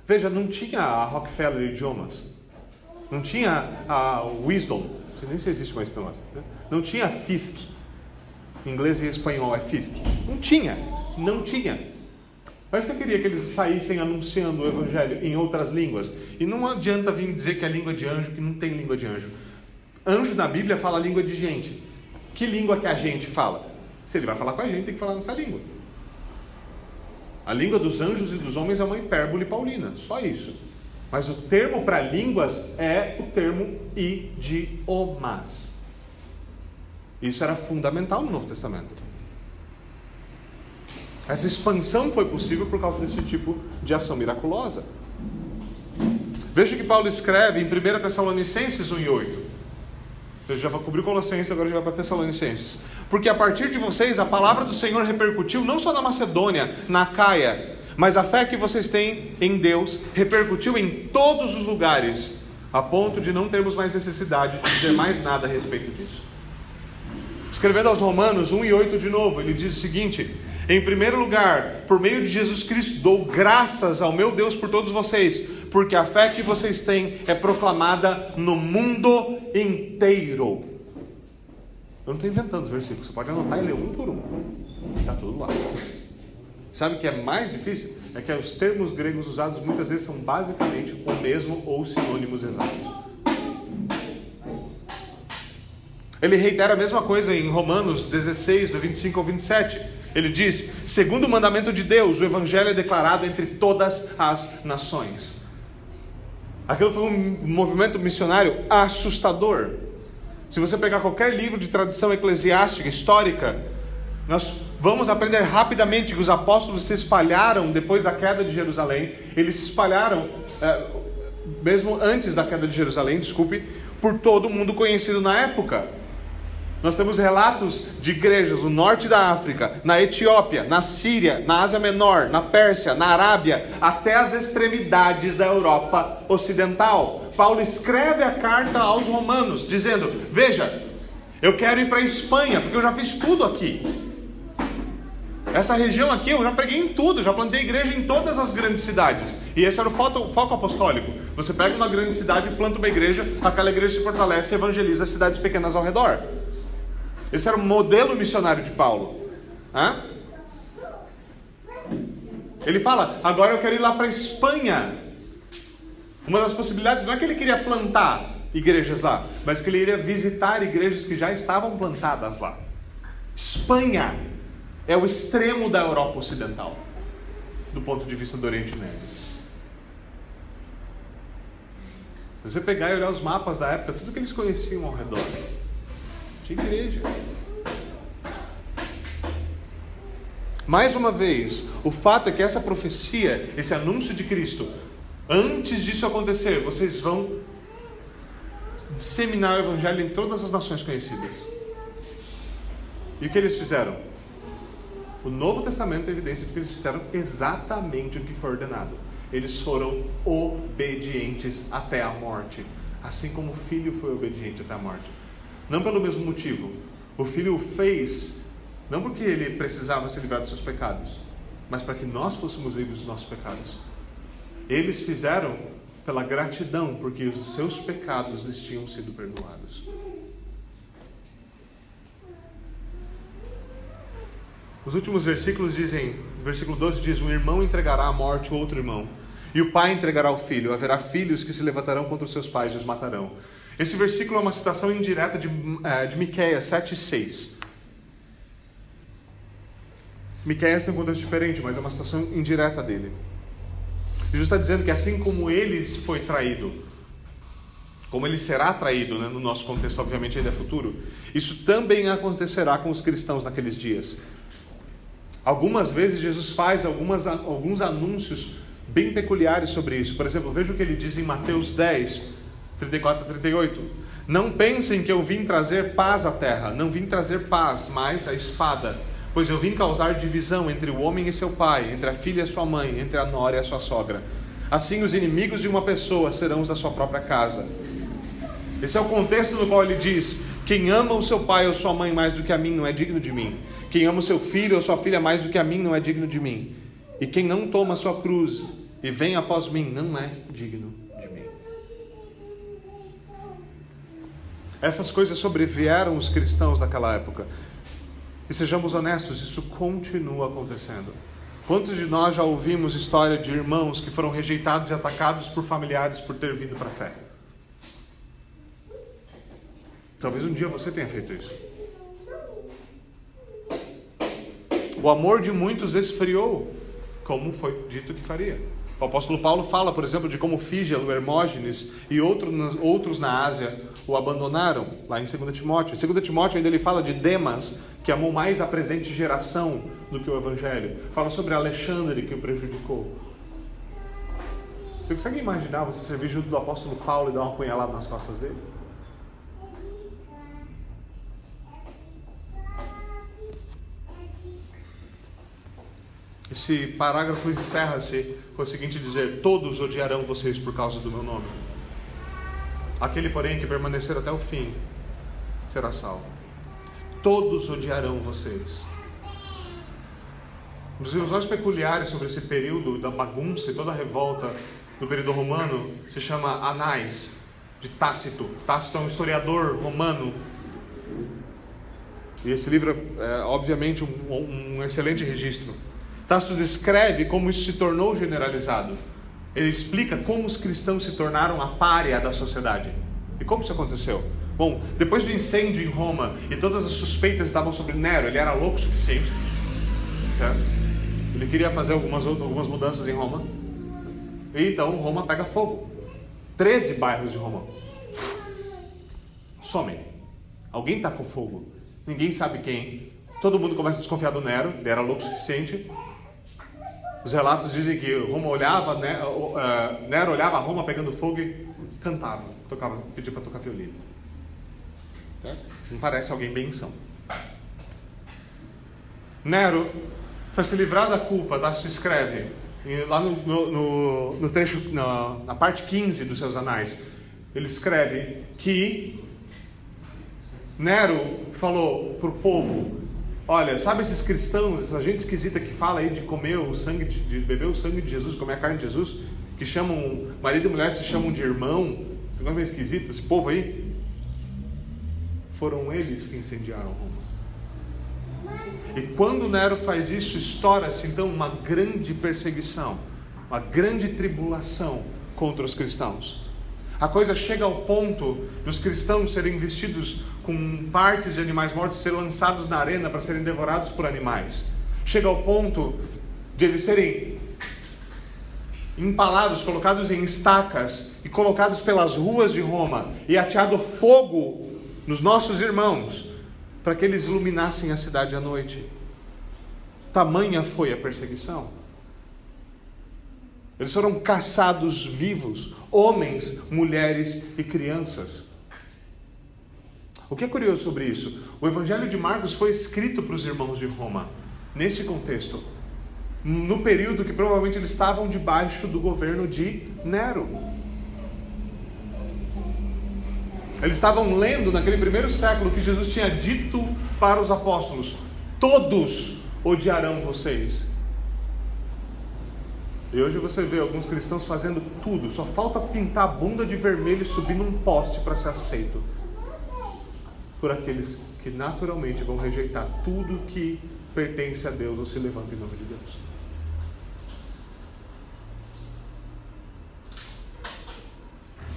Veja, não tinha a Rockefeller Idiomas, não tinha a Wisdom, não sei nem se existe mais esse. Né? Não tinha FISC. Inglês e espanhol é FISC. Não tinha. Não tinha. Mas você queria que eles saíssem anunciando o evangelho em outras línguas. E não adianta vir dizer que é língua de anjo, que não tem língua de anjo. Anjo na Bíblia fala língua de gente. Que língua que a gente fala? Se ele vai falar com a gente, tem que falar nessa língua. A língua dos anjos e dos homens é uma hipérbole paulina, só isso. Mas o termo para línguas é o termo idiomas. Isso era fundamental no Novo Testamento. Essa expansão foi possível por causa desse tipo de ação miraculosa. Veja que Paulo escreve em 1 Tessalonicenses 1 8. Eu já vou cobrir Colossenses, agora já vai para Tessalonicenses. Porque a partir de vocês a palavra do Senhor repercutiu não só na Macedônia, na Caia, mas a fé que vocês têm em Deus repercutiu em todos os lugares, a ponto de não termos mais necessidade de dizer mais nada a respeito disso. Escrevendo aos Romanos 1 e 8 de novo, ele diz o seguinte: Em primeiro lugar, por meio de Jesus Cristo, dou graças ao meu Deus por todos vocês, porque a fé que vocês têm é proclamada no mundo inteiro. Eu não estou inventando os versículos, você pode anotar e ler um por um. Está tudo lá. Sabe o que é mais difícil? É que os termos gregos usados muitas vezes são basicamente o mesmo ou sinônimos exatos. Ele reitera a mesma coisa em Romanos 16, do 25 ao 27. Ele diz: segundo o mandamento de Deus, o evangelho é declarado entre todas as nações. Aquilo foi um movimento missionário assustador. Se você pegar qualquer livro de tradição eclesiástica, histórica, nós vamos aprender rapidamente que os apóstolos se espalharam depois da queda de Jerusalém. Eles se espalharam, é, mesmo antes da queda de Jerusalém, desculpe, por todo o mundo conhecido na época. Nós temos relatos de igrejas no norte da África, na Etiópia, na Síria, na Ásia Menor, na Pérsia, na Arábia, até as extremidades da Europa Ocidental. Paulo escreve a carta aos romanos, dizendo: Veja, eu quero ir para a Espanha, porque eu já fiz tudo aqui. Essa região aqui eu já peguei em tudo, já plantei igreja em todas as grandes cidades. E esse era o foco, foco apostólico. Você pega uma grande cidade, planta uma igreja, aquela igreja se fortalece e evangeliza as cidades pequenas ao redor. Esse era o modelo missionário de Paulo. Hã? Ele fala: agora eu quero ir lá para a Espanha. Uma das possibilidades não é que ele queria plantar igrejas lá, mas que ele iria visitar igrejas que já estavam plantadas lá. Espanha é o extremo da Europa Ocidental, do ponto de vista do Oriente Médio. Se você pegar e olhar os mapas da época, tudo que eles conheciam ao redor de igreja. Mais uma vez, o fato é que essa profecia, esse anúncio de Cristo, antes disso acontecer, vocês vão disseminar o evangelho em todas as nações conhecidas. E o que eles fizeram? O Novo Testamento é evidência de que eles fizeram exatamente o que foi ordenado. Eles foram obedientes até a morte, assim como o filho foi obediente até a morte. Não pelo mesmo motivo. O filho o fez não porque ele precisava se livrar dos seus pecados, mas para que nós fôssemos livres dos nossos pecados. Eles fizeram pela gratidão, porque os seus pecados lhes tinham sido perdoados. Os últimos versículos dizem, versículo 12 diz: Um irmão entregará à morte outro irmão, e o pai entregará ao filho. Haverá filhos que se levantarão contra os seus pais e os matarão. Esse versículo é uma citação indireta de, uh, de Miqueias 7,6. Miqueias tem um contexto diferente, mas é uma citação indireta dele. Jesus está dizendo que assim como ele foi traído, como ele será traído, né, no nosso contexto, obviamente, ainda é futuro, isso também acontecerá com os cristãos naqueles dias. Algumas vezes Jesus faz algumas, alguns anúncios bem peculiares sobre isso. Por exemplo, veja o que ele diz em Mateus 10, 34 a 38. Não pensem que eu vim trazer paz à terra, não vim trazer paz, mas a espada. Pois eu vim causar divisão entre o homem e seu pai, entre a filha e sua mãe, entre a nora e a sua sogra. Assim, os inimigos de uma pessoa serão os da sua própria casa. Esse é o contexto no qual ele diz: Quem ama o seu pai ou sua mãe mais do que a mim não é digno de mim. Quem ama o seu filho ou sua filha mais do que a mim não é digno de mim. E quem não toma a sua cruz e vem após mim não é digno Essas coisas sobrevieram os cristãos daquela época. E sejamos honestos, isso continua acontecendo. Quantos de nós já ouvimos história de irmãos que foram rejeitados e atacados por familiares por ter vindo para a fé? Talvez um dia você tenha feito isso. O amor de muitos esfriou, como foi dito que faria. O apóstolo Paulo fala, por exemplo, de como Fígelo, Hermógenes e outros, outros na Ásia o abandonaram, lá em 2 Timóteo. Em 2 Timóteo ainda ele fala de Demas, que amou mais a presente geração do que o Evangelho. Fala sobre Alexandre, que o prejudicou. Você consegue imaginar você servir junto do apóstolo Paulo e dar uma punhalada nas costas dele? Esse parágrafo encerra-se com o seguinte dizer: Todos odiarão vocês por causa do meu nome. Aquele, porém, que permanecer até o fim será salvo. Todos odiarão vocês. Um dos livros mais peculiares sobre esse período da bagunça e toda a revolta do período romano se chama Anais, de Tácito. Tácito é um historiador romano. E esse livro é, obviamente, um, um excelente registro. Tácito descreve como isso se tornou generalizado. Ele explica como os cristãos se tornaram a párea da sociedade. E como isso aconteceu? Bom, depois do incêndio em Roma e todas as suspeitas estavam sobre Nero, ele era louco o suficiente, certo? Ele queria fazer algumas, algumas mudanças em Roma. E então Roma pega fogo. Treze bairros de Roma somem. Alguém está com fogo. Ninguém sabe quem. Todo mundo começa a desconfiar do Nero. Ele era louco o suficiente. Os relatos dizem que Roma olhava, né, Nero olhava Roma pegando fogo e cantava, tocava, pedia para tocar violino. Não parece alguém bem são. Nero, para se livrar da culpa, tá? se escreve lá no, no, no trecho, na, na parte 15 dos seus anais, ele escreve que Nero falou para o povo: Olha, sabe esses cristãos, essa gente esquisita que fala aí de comer o sangue, de, de beber o sangue de Jesus, comer a carne de Jesus, que chamam, marido e mulher se chamam de irmão, esse negócio meio esquisito, esse povo aí, foram eles que incendiaram Roma. E quando Nero faz isso, estoura-se então uma grande perseguição, uma grande tribulação contra os cristãos. A coisa chega ao ponto dos cristãos serem vestidos com partes de animais mortos, ser lançados na arena para serem devorados por animais. Chega ao ponto de eles serem empalados, colocados em estacas e colocados pelas ruas de Roma e ateado fogo nos nossos irmãos para que eles iluminassem a cidade à noite. Tamanha foi a perseguição. Eles foram caçados vivos, homens, mulheres e crianças. O que é curioso sobre isso? O Evangelho de Marcos foi escrito para os irmãos de Roma, nesse contexto, no período que provavelmente eles estavam debaixo do governo de Nero. Eles estavam lendo naquele primeiro século que Jesus tinha dito para os apóstolos: Todos odiarão vocês. E hoje você vê alguns cristãos fazendo tudo, só falta pintar a bunda de vermelho e subir num poste para ser aceito por aqueles que naturalmente vão rejeitar tudo que pertence a Deus ou se levanta em nome de Deus.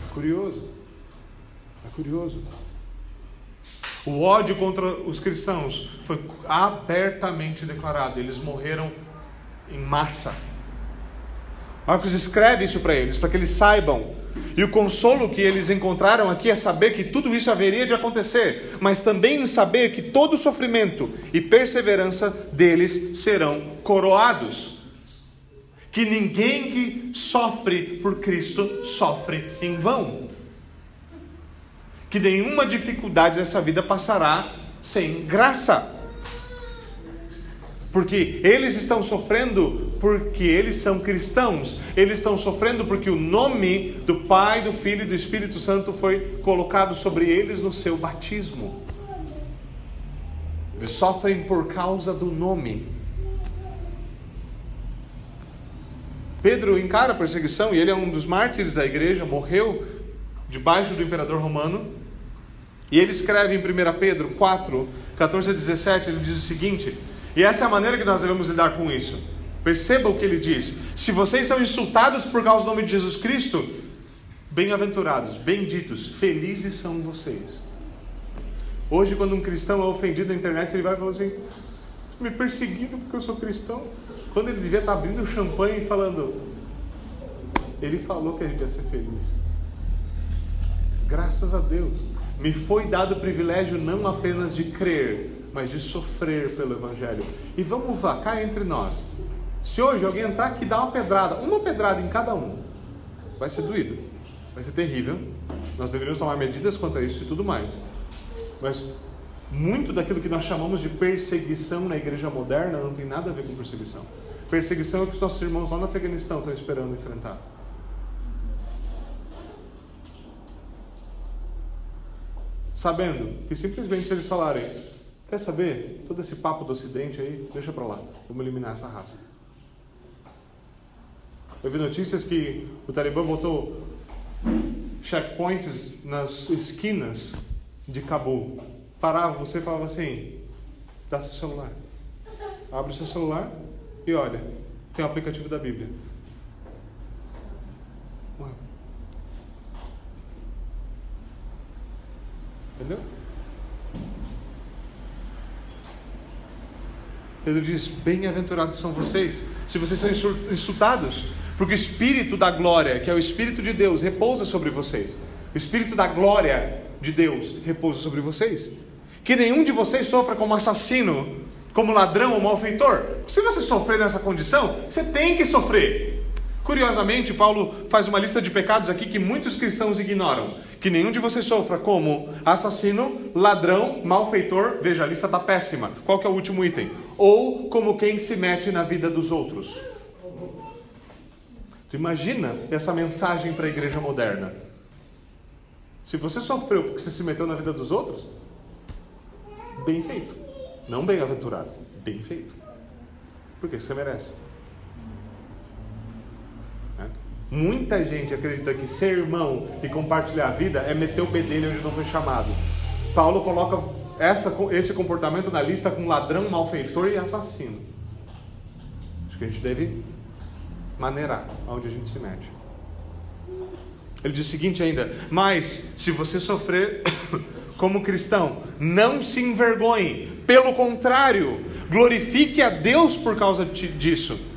É curioso. É curioso. O ódio contra os cristãos foi abertamente declarado. Eles morreram em massa. Marcos escreve isso para eles, para que eles saibam. E o consolo que eles encontraram aqui é saber que tudo isso haveria de acontecer, mas também em saber que todo sofrimento e perseverança deles serão coroados. Que ninguém que sofre por Cristo sofre em vão. Que nenhuma dificuldade dessa vida passará sem graça porque eles estão sofrendo porque eles são cristãos, eles estão sofrendo porque o nome do Pai, do Filho e do Espírito Santo foi colocado sobre eles no seu batismo. Eles sofrem por causa do nome. Pedro encara a perseguição e ele é um dos mártires da igreja, morreu debaixo do imperador romano. E ele escreve em 1 Pedro 4, 14 a 17, ele diz o seguinte: e essa é a maneira que nós devemos lidar com isso. Perceba o que ele diz. Se vocês são insultados por causa do nome de Jesus Cristo, bem-aventurados, benditos, felizes são vocês. Hoje, quando um cristão é ofendido na internet, ele vai falar assim: me perseguindo porque eu sou cristão. Quando ele devia estar abrindo o champanhe e falando: Ele falou que a gente ia ser feliz. Graças a Deus. Me foi dado o privilégio não apenas de crer, mas de sofrer pelo Evangelho. E vamos lá, cá entre nós. Se hoje alguém entrar aqui e dar uma pedrada, uma pedrada em cada um, vai ser doído, vai ser terrível. Nós deveríamos tomar medidas contra isso e tudo mais. Mas muito daquilo que nós chamamos de perseguição na igreja moderna não tem nada a ver com perseguição. Perseguição é o que os nossos irmãos lá no Afeganistão estão esperando enfrentar. Sabendo que simplesmente se eles falarem Quer saber? Todo esse papo do Ocidente aí, deixa pra lá. Vamos eliminar essa raça. Eu vi notícias que o Talibã botou checkpoints nas esquinas de Cabul. Parava você e falava assim: dá seu celular. Abre seu celular e olha, tem o aplicativo da Bíblia. Entendeu? Pedro diz: Bem-aventurados são vocês, se vocês são insultados, porque o Espírito da glória, que é o Espírito de Deus, repousa sobre vocês. O Espírito da glória de Deus repousa sobre vocês. Que nenhum de vocês sofra como assassino, como ladrão ou malfeitor. Se você sofrer nessa condição, você tem que sofrer. Curiosamente, Paulo faz uma lista de pecados aqui que muitos cristãos ignoram. Que nenhum de vocês sofra como assassino, ladrão, malfeitor. Veja, a lista está péssima. Qual que é o último item? Ou como quem se mete na vida dos outros. Tu imagina essa mensagem para a igreja moderna? Se você sofreu porque você se meteu na vida dos outros, bem feito. Não bem-aventurado, bem feito. Porque você merece. É? Muita gente acredita que ser irmão e compartilhar a vida é meter o bedelho onde não foi chamado. Paulo coloca essa, esse comportamento na lista com ladrão, malfeitor e assassino. Acho que a gente deve maneirar aonde a gente se mete. Ele diz o seguinte ainda: Mas se você sofrer como cristão, não se envergonhe, pelo contrário, glorifique a Deus por causa disso.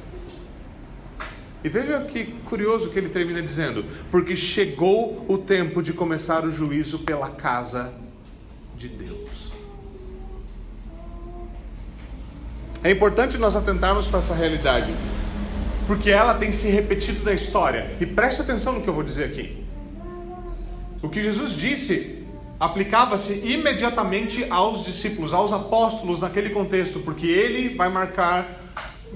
E veja que curioso que ele termina dizendo: Porque chegou o tempo de começar o juízo pela casa de Deus. É importante nós atentarmos para essa realidade porque ela tem se repetido na história. E preste atenção no que eu vou dizer aqui. O que Jesus disse aplicava-se imediatamente aos discípulos, aos apóstolos naquele contexto, porque ele vai marcar,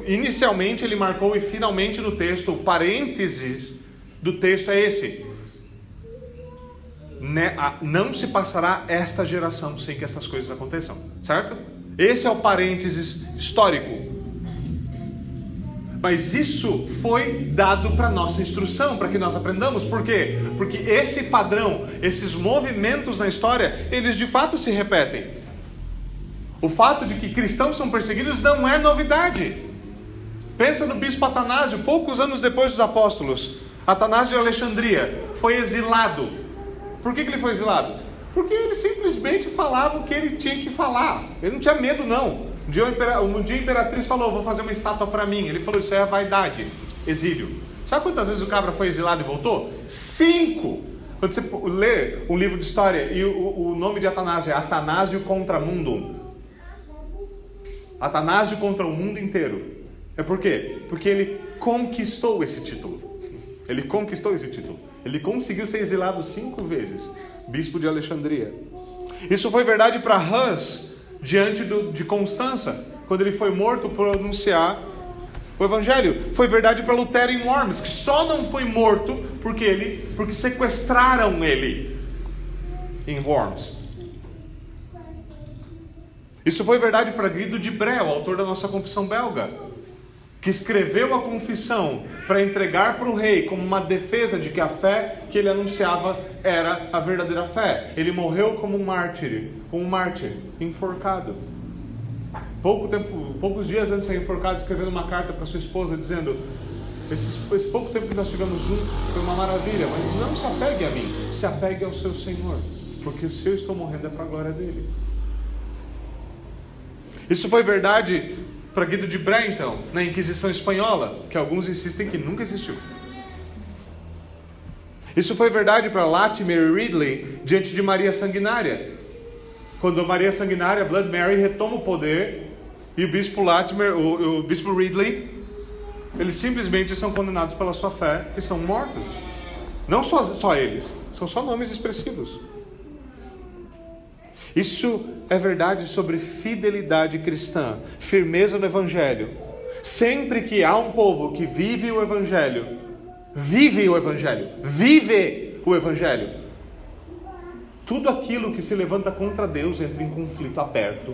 inicialmente ele marcou e finalmente no texto, o parênteses do texto é esse: né, não se passará esta geração sem que essas coisas aconteçam, certo? Esse é o parênteses histórico. Mas isso foi dado para nossa instrução, para que nós aprendamos. Por quê? Porque esse padrão, esses movimentos na história, eles de fato se repetem. O fato de que cristãos são perseguidos não é novidade. Pensa no bispo Atanásio, poucos anos depois dos apóstolos. Atanásio de Alexandria foi exilado. Por que, que ele foi exilado? Porque ele simplesmente falava o que ele tinha que falar. Ele não tinha medo, não. Um dia, um dia a imperatriz falou: Vou fazer uma estátua para mim. Ele falou: Isso é vaidade, exílio. Sabe quantas vezes o cabra foi exilado e voltou? Cinco! Quando você lê um livro de história e o, o nome de Atanásio é Atanásio contra Mundo. Atanásio contra o mundo inteiro. É por quê? Porque ele conquistou esse título. Ele conquistou esse título. Ele conseguiu ser exilado cinco vezes. Bispo de Alexandria. Isso foi verdade para Hans, diante do, de Constança, quando ele foi morto por anunciar o evangelho. Foi verdade para Lutero em Worms, que só não foi morto porque ele, porque sequestraram ele em Worms. Isso foi verdade para Guido de Brel, autor da nossa confissão belga, que escreveu a confissão para entregar para o rei como uma defesa de que a fé que ele anunciava era a verdadeira fé. Ele morreu como um mártir, um mártir, enforcado. Pouco tempo, poucos dias antes de ser enforcado, escrevendo uma carta para sua esposa dizendo: esse, esse pouco tempo que nós tivemos juntos foi uma maravilha, mas não se apegue a mim, se apegue ao seu Senhor, porque se eu estou morrendo é para a glória dele. Isso foi verdade para Guido de Bré, então, na Inquisição Espanhola, que alguns insistem que nunca existiu. Isso foi verdade para Latimer Ridley diante de Maria Sanguinária. Quando Maria Sanguinária, Blood Mary, retoma o poder e o bispo Latimer, o, o bispo Ridley, eles simplesmente são condenados pela sua fé e são mortos. Não só, só eles, são só nomes expressivos. Isso é verdade sobre fidelidade cristã, firmeza no Evangelho. Sempre que há um povo que vive o Evangelho, vive o Evangelho, vive o Evangelho, tudo aquilo que se levanta contra Deus entra em conflito aberto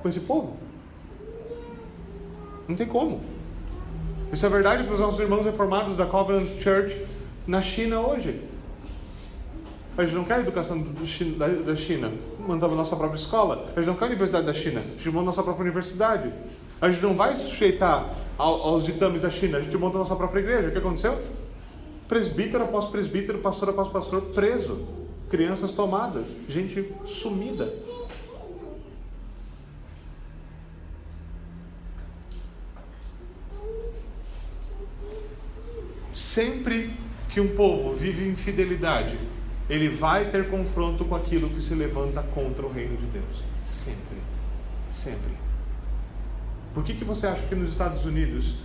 com esse povo. Não tem como. Isso é verdade para os nossos irmãos reformados da Covenant Church na China hoje. A gente não quer a educação da China, mandamos nossa própria escola. A gente não quer a universidade da China, a gente monta nossa própria universidade. A gente não vai sujeitar aos ditames da China, a gente monta nossa própria igreja. O que aconteceu? Presbítero após presbítero, pastor após pastor preso, crianças tomadas, gente sumida. Sempre que um povo vive infidelidade, ele vai ter confronto com aquilo que se levanta contra o reino de Deus. Sempre. Sempre. Por que, que você acha que nos Estados Unidos,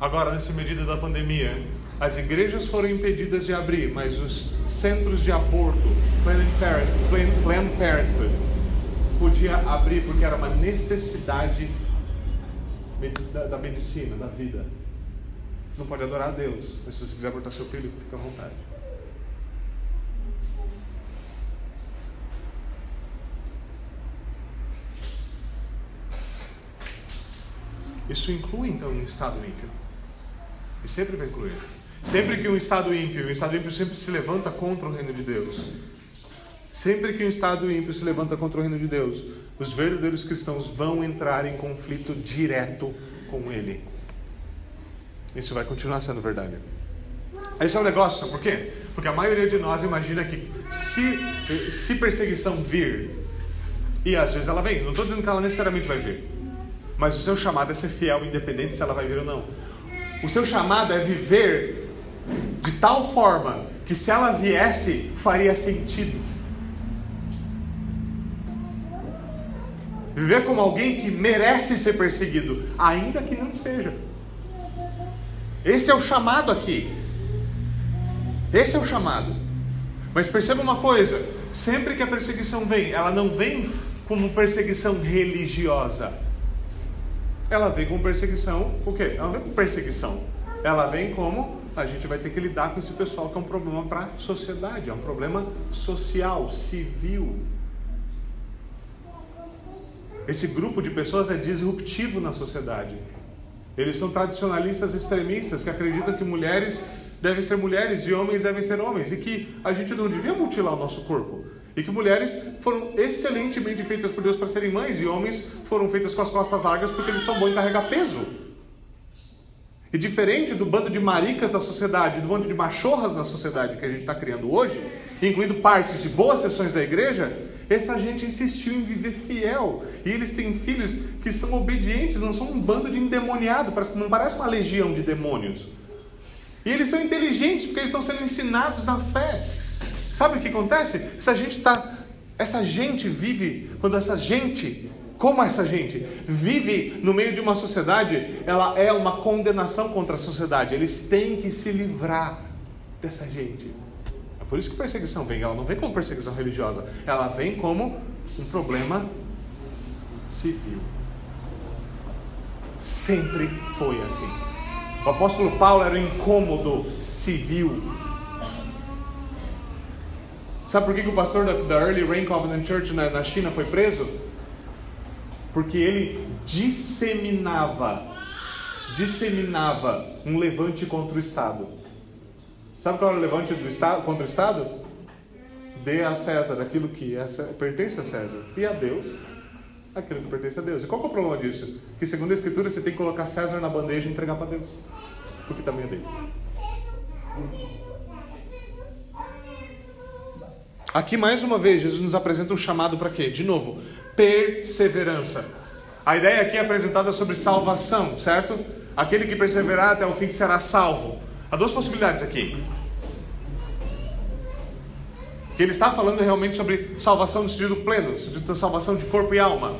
agora nessa medida da pandemia, as igrejas foram impedidas de abrir, mas os centros de aborto, Planned Parenthood, Planned Parenthood podia abrir porque era uma necessidade da medicina, da vida. Você não pode adorar a Deus, mas se você quiser abortar seu filho, fica à vontade. Isso inclui então um Estado ímpio. E sempre vai incluir. Sempre que um Estado ímpio, um Estado ímpio sempre se levanta contra o reino de Deus. Sempre que um Estado ímpio se levanta contra o reino de Deus, os verdadeiros cristãos vão entrar em conflito direto com ele. Isso vai continuar sendo verdade. Esse é o negócio, sabe por quê? Porque a maioria de nós imagina que se, se perseguição vir, e às vezes ela vem, não estou dizendo que ela necessariamente vai vir, mas o seu chamado é ser fiel, independente se ela vai vir ou não. O seu chamado é viver de tal forma que se ela viesse, faria sentido. Viver como alguém que merece ser perseguido, ainda que não seja. Esse é o chamado aqui. Esse é o chamado. Mas perceba uma coisa: sempre que a perseguição vem, ela não vem como perseguição religiosa. Ela vem com perseguição, o quê? Ela vem com perseguição. Ela vem como a gente vai ter que lidar com esse pessoal que é um problema para a sociedade, é um problema social, civil. Esse grupo de pessoas é disruptivo na sociedade. Eles são tradicionalistas extremistas que acreditam que mulheres devem ser mulheres e homens devem ser homens e que a gente não devia mutilar o nosso corpo. E que mulheres foram excelentemente feitas por Deus para serem mães e homens foram feitas com as costas largas porque eles são bons em carregar peso. E diferente do bando de maricas da sociedade, do bando de machorras na sociedade que a gente está criando hoje, incluindo partes de boas sessões da igreja, essa gente insistiu em viver fiel. E eles têm filhos que são obedientes, não são um bando de endemoniado, não parece uma legião de demônios. E eles são inteligentes porque eles estão sendo ensinados na fé. Sabe o que acontece? Essa gente está. Essa gente vive, quando essa gente, como essa gente, vive no meio de uma sociedade, ela é uma condenação contra a sociedade. Eles têm que se livrar dessa gente. Por isso que perseguição vem. Ela não vem como perseguição religiosa, ela vem como um problema civil. Sempre foi assim. O apóstolo Paulo era um incômodo civil. Sabe por que, que o pastor da, da Early Rain Covenant Church na, na China foi preso? Porque ele disseminava, disseminava um levante contra o Estado. Sabe qual é o levante do Estado, contra o Estado? Dê a César aquilo que é, pertence a César e a Deus aquilo que pertence a Deus. E qual é o problema disso? Que segundo a Escritura você tem que colocar César na bandeja e entregar para Deus, porque também é dele. Aqui mais uma vez Jesus nos apresenta um chamado para quê? De novo, perseverança. A ideia aqui é apresentada sobre salvação, certo? Aquele que perseverar até o fim será salvo. Há duas possibilidades aqui. Que ele está falando realmente sobre salvação no sentido pleno, sentido de salvação de corpo e alma.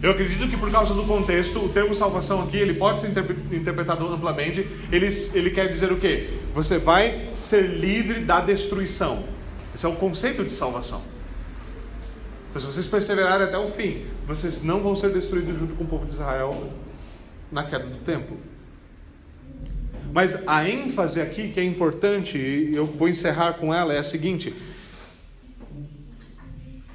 Eu acredito que por causa do contexto, o termo salvação aqui, ele pode ser interpretado amplamente. Ele, ele quer dizer o quê? Você vai ser livre da destruição. Esse é o conceito de salvação. Então, se vocês perseverarem até o fim, vocês não vão ser destruídos junto com o povo de Israel na queda do templo. Mas a ênfase aqui que é importante, e eu vou encerrar com ela, é a seguinte: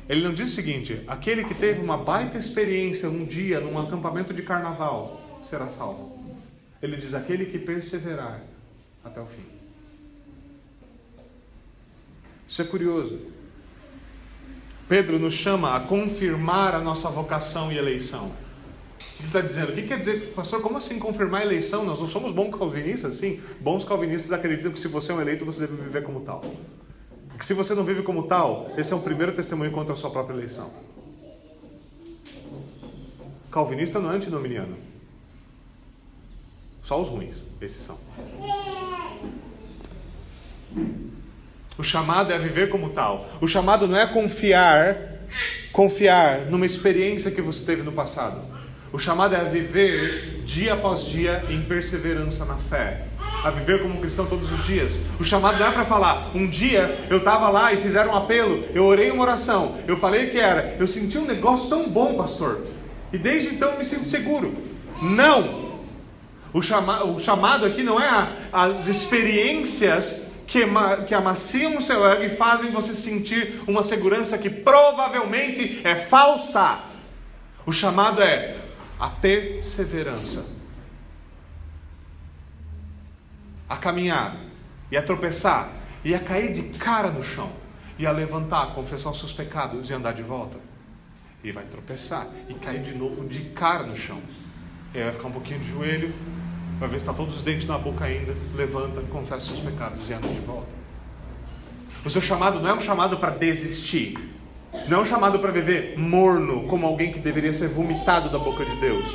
Ele não diz o seguinte: aquele que teve uma baita experiência um dia num acampamento de carnaval será salvo. Ele diz: aquele que perseverar até o fim. Isso é curioso. Pedro nos chama a confirmar a nossa vocação e eleição. Ele está dizendo? O que quer dizer, pastor, como assim confirmar a eleição? Nós não somos bons calvinistas? Sim, bons calvinistas acreditam que se você é um eleito, você deve viver como tal. Que se você não vive como tal, esse é o primeiro testemunho contra a sua própria eleição. Calvinista não é antinominiano. Só os ruins, esses são. O chamado é viver como tal. O chamado não é confiar, confiar numa experiência que você teve no passado. O chamado é viver dia após dia em perseverança na fé. A viver como cristão todos os dias. O chamado não é para falar, um dia eu estava lá e fizeram um apelo, eu orei uma oração, eu falei que era, eu senti um negócio tão bom, pastor, e desde então eu me sinto seguro. Não! O, chama, o chamado aqui não é a, as experiências que, que amaciam o seu ego e fazem você sentir uma segurança que provavelmente é falsa. O chamado é a perseverança. A caminhar, e a tropeçar, e a cair de cara no chão, e a levantar, confessar os seus pecados e andar de volta. E vai tropeçar e cair de novo de cara no chão. E aí vai ficar um pouquinho de joelho, Vai ver se está todos os dentes na boca ainda. Levanta, confessa seus pecados e anda de volta. O seu chamado não é um chamado para desistir. Não é um chamado para viver morno, como alguém que deveria ser vomitado da boca de Deus.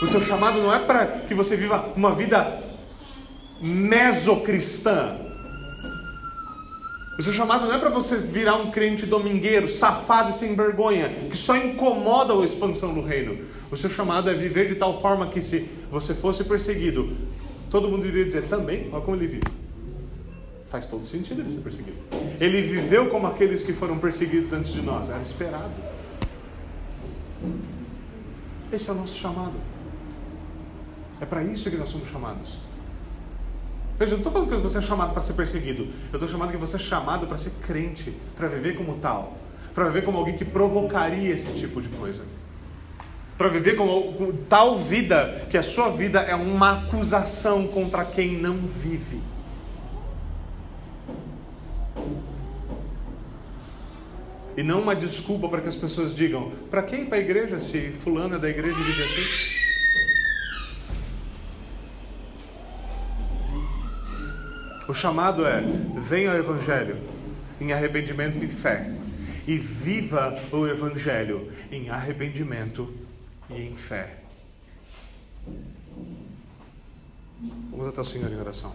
O seu chamado não é para que você viva uma vida mesocristã, o seu chamado não é para você virar um crente domingueiro, safado e sem vergonha, que só incomoda a expansão do reino. O seu chamado é viver de tal forma que se você fosse perseguido, todo mundo iria dizer também, olha como ele vive. Faz todo sentido ele ser perseguido. Ele viveu como aqueles que foram perseguidos antes de nós, era esperado. Esse é o nosso chamado. É para isso que nós somos chamados. Veja, eu não estou falando que você é chamado para ser perseguido. Eu estou chamando que você é chamado para ser crente, para viver como tal. Para viver como alguém que provocaria esse tipo de coisa. Para viver como, como tal vida que a sua vida é uma acusação contra quem não vive. E não uma desculpa para que as pessoas digam: para quem para a igreja se fulano é da igreja e vive assim? O chamado é: venha ao Evangelho em arrependimento e fé, e viva o Evangelho em arrependimento e em fé. Vamos até o Senhor em oração.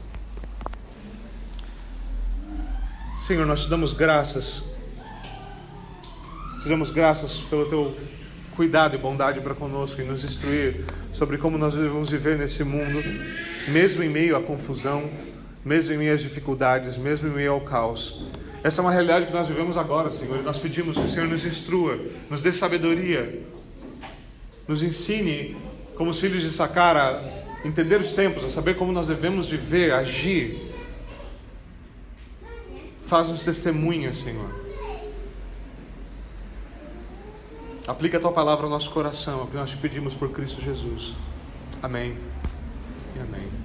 Senhor, nós te damos graças, te damos graças pelo teu cuidado e bondade para conosco e nos instruir sobre como nós devemos viver nesse mundo, mesmo em meio à confusão mesmo em meio às dificuldades, mesmo em meio ao caos. Essa é uma realidade que nós vivemos agora, Senhor, e nós pedimos que o Senhor nos instrua, nos dê sabedoria, nos ensine, como os filhos de Sacar, a entender os tempos, a saber como nós devemos viver, agir. Faz-nos testemunha, Senhor. Aplica a tua palavra ao nosso coração, é o que nós te pedimos por Cristo Jesus. Amém e amém.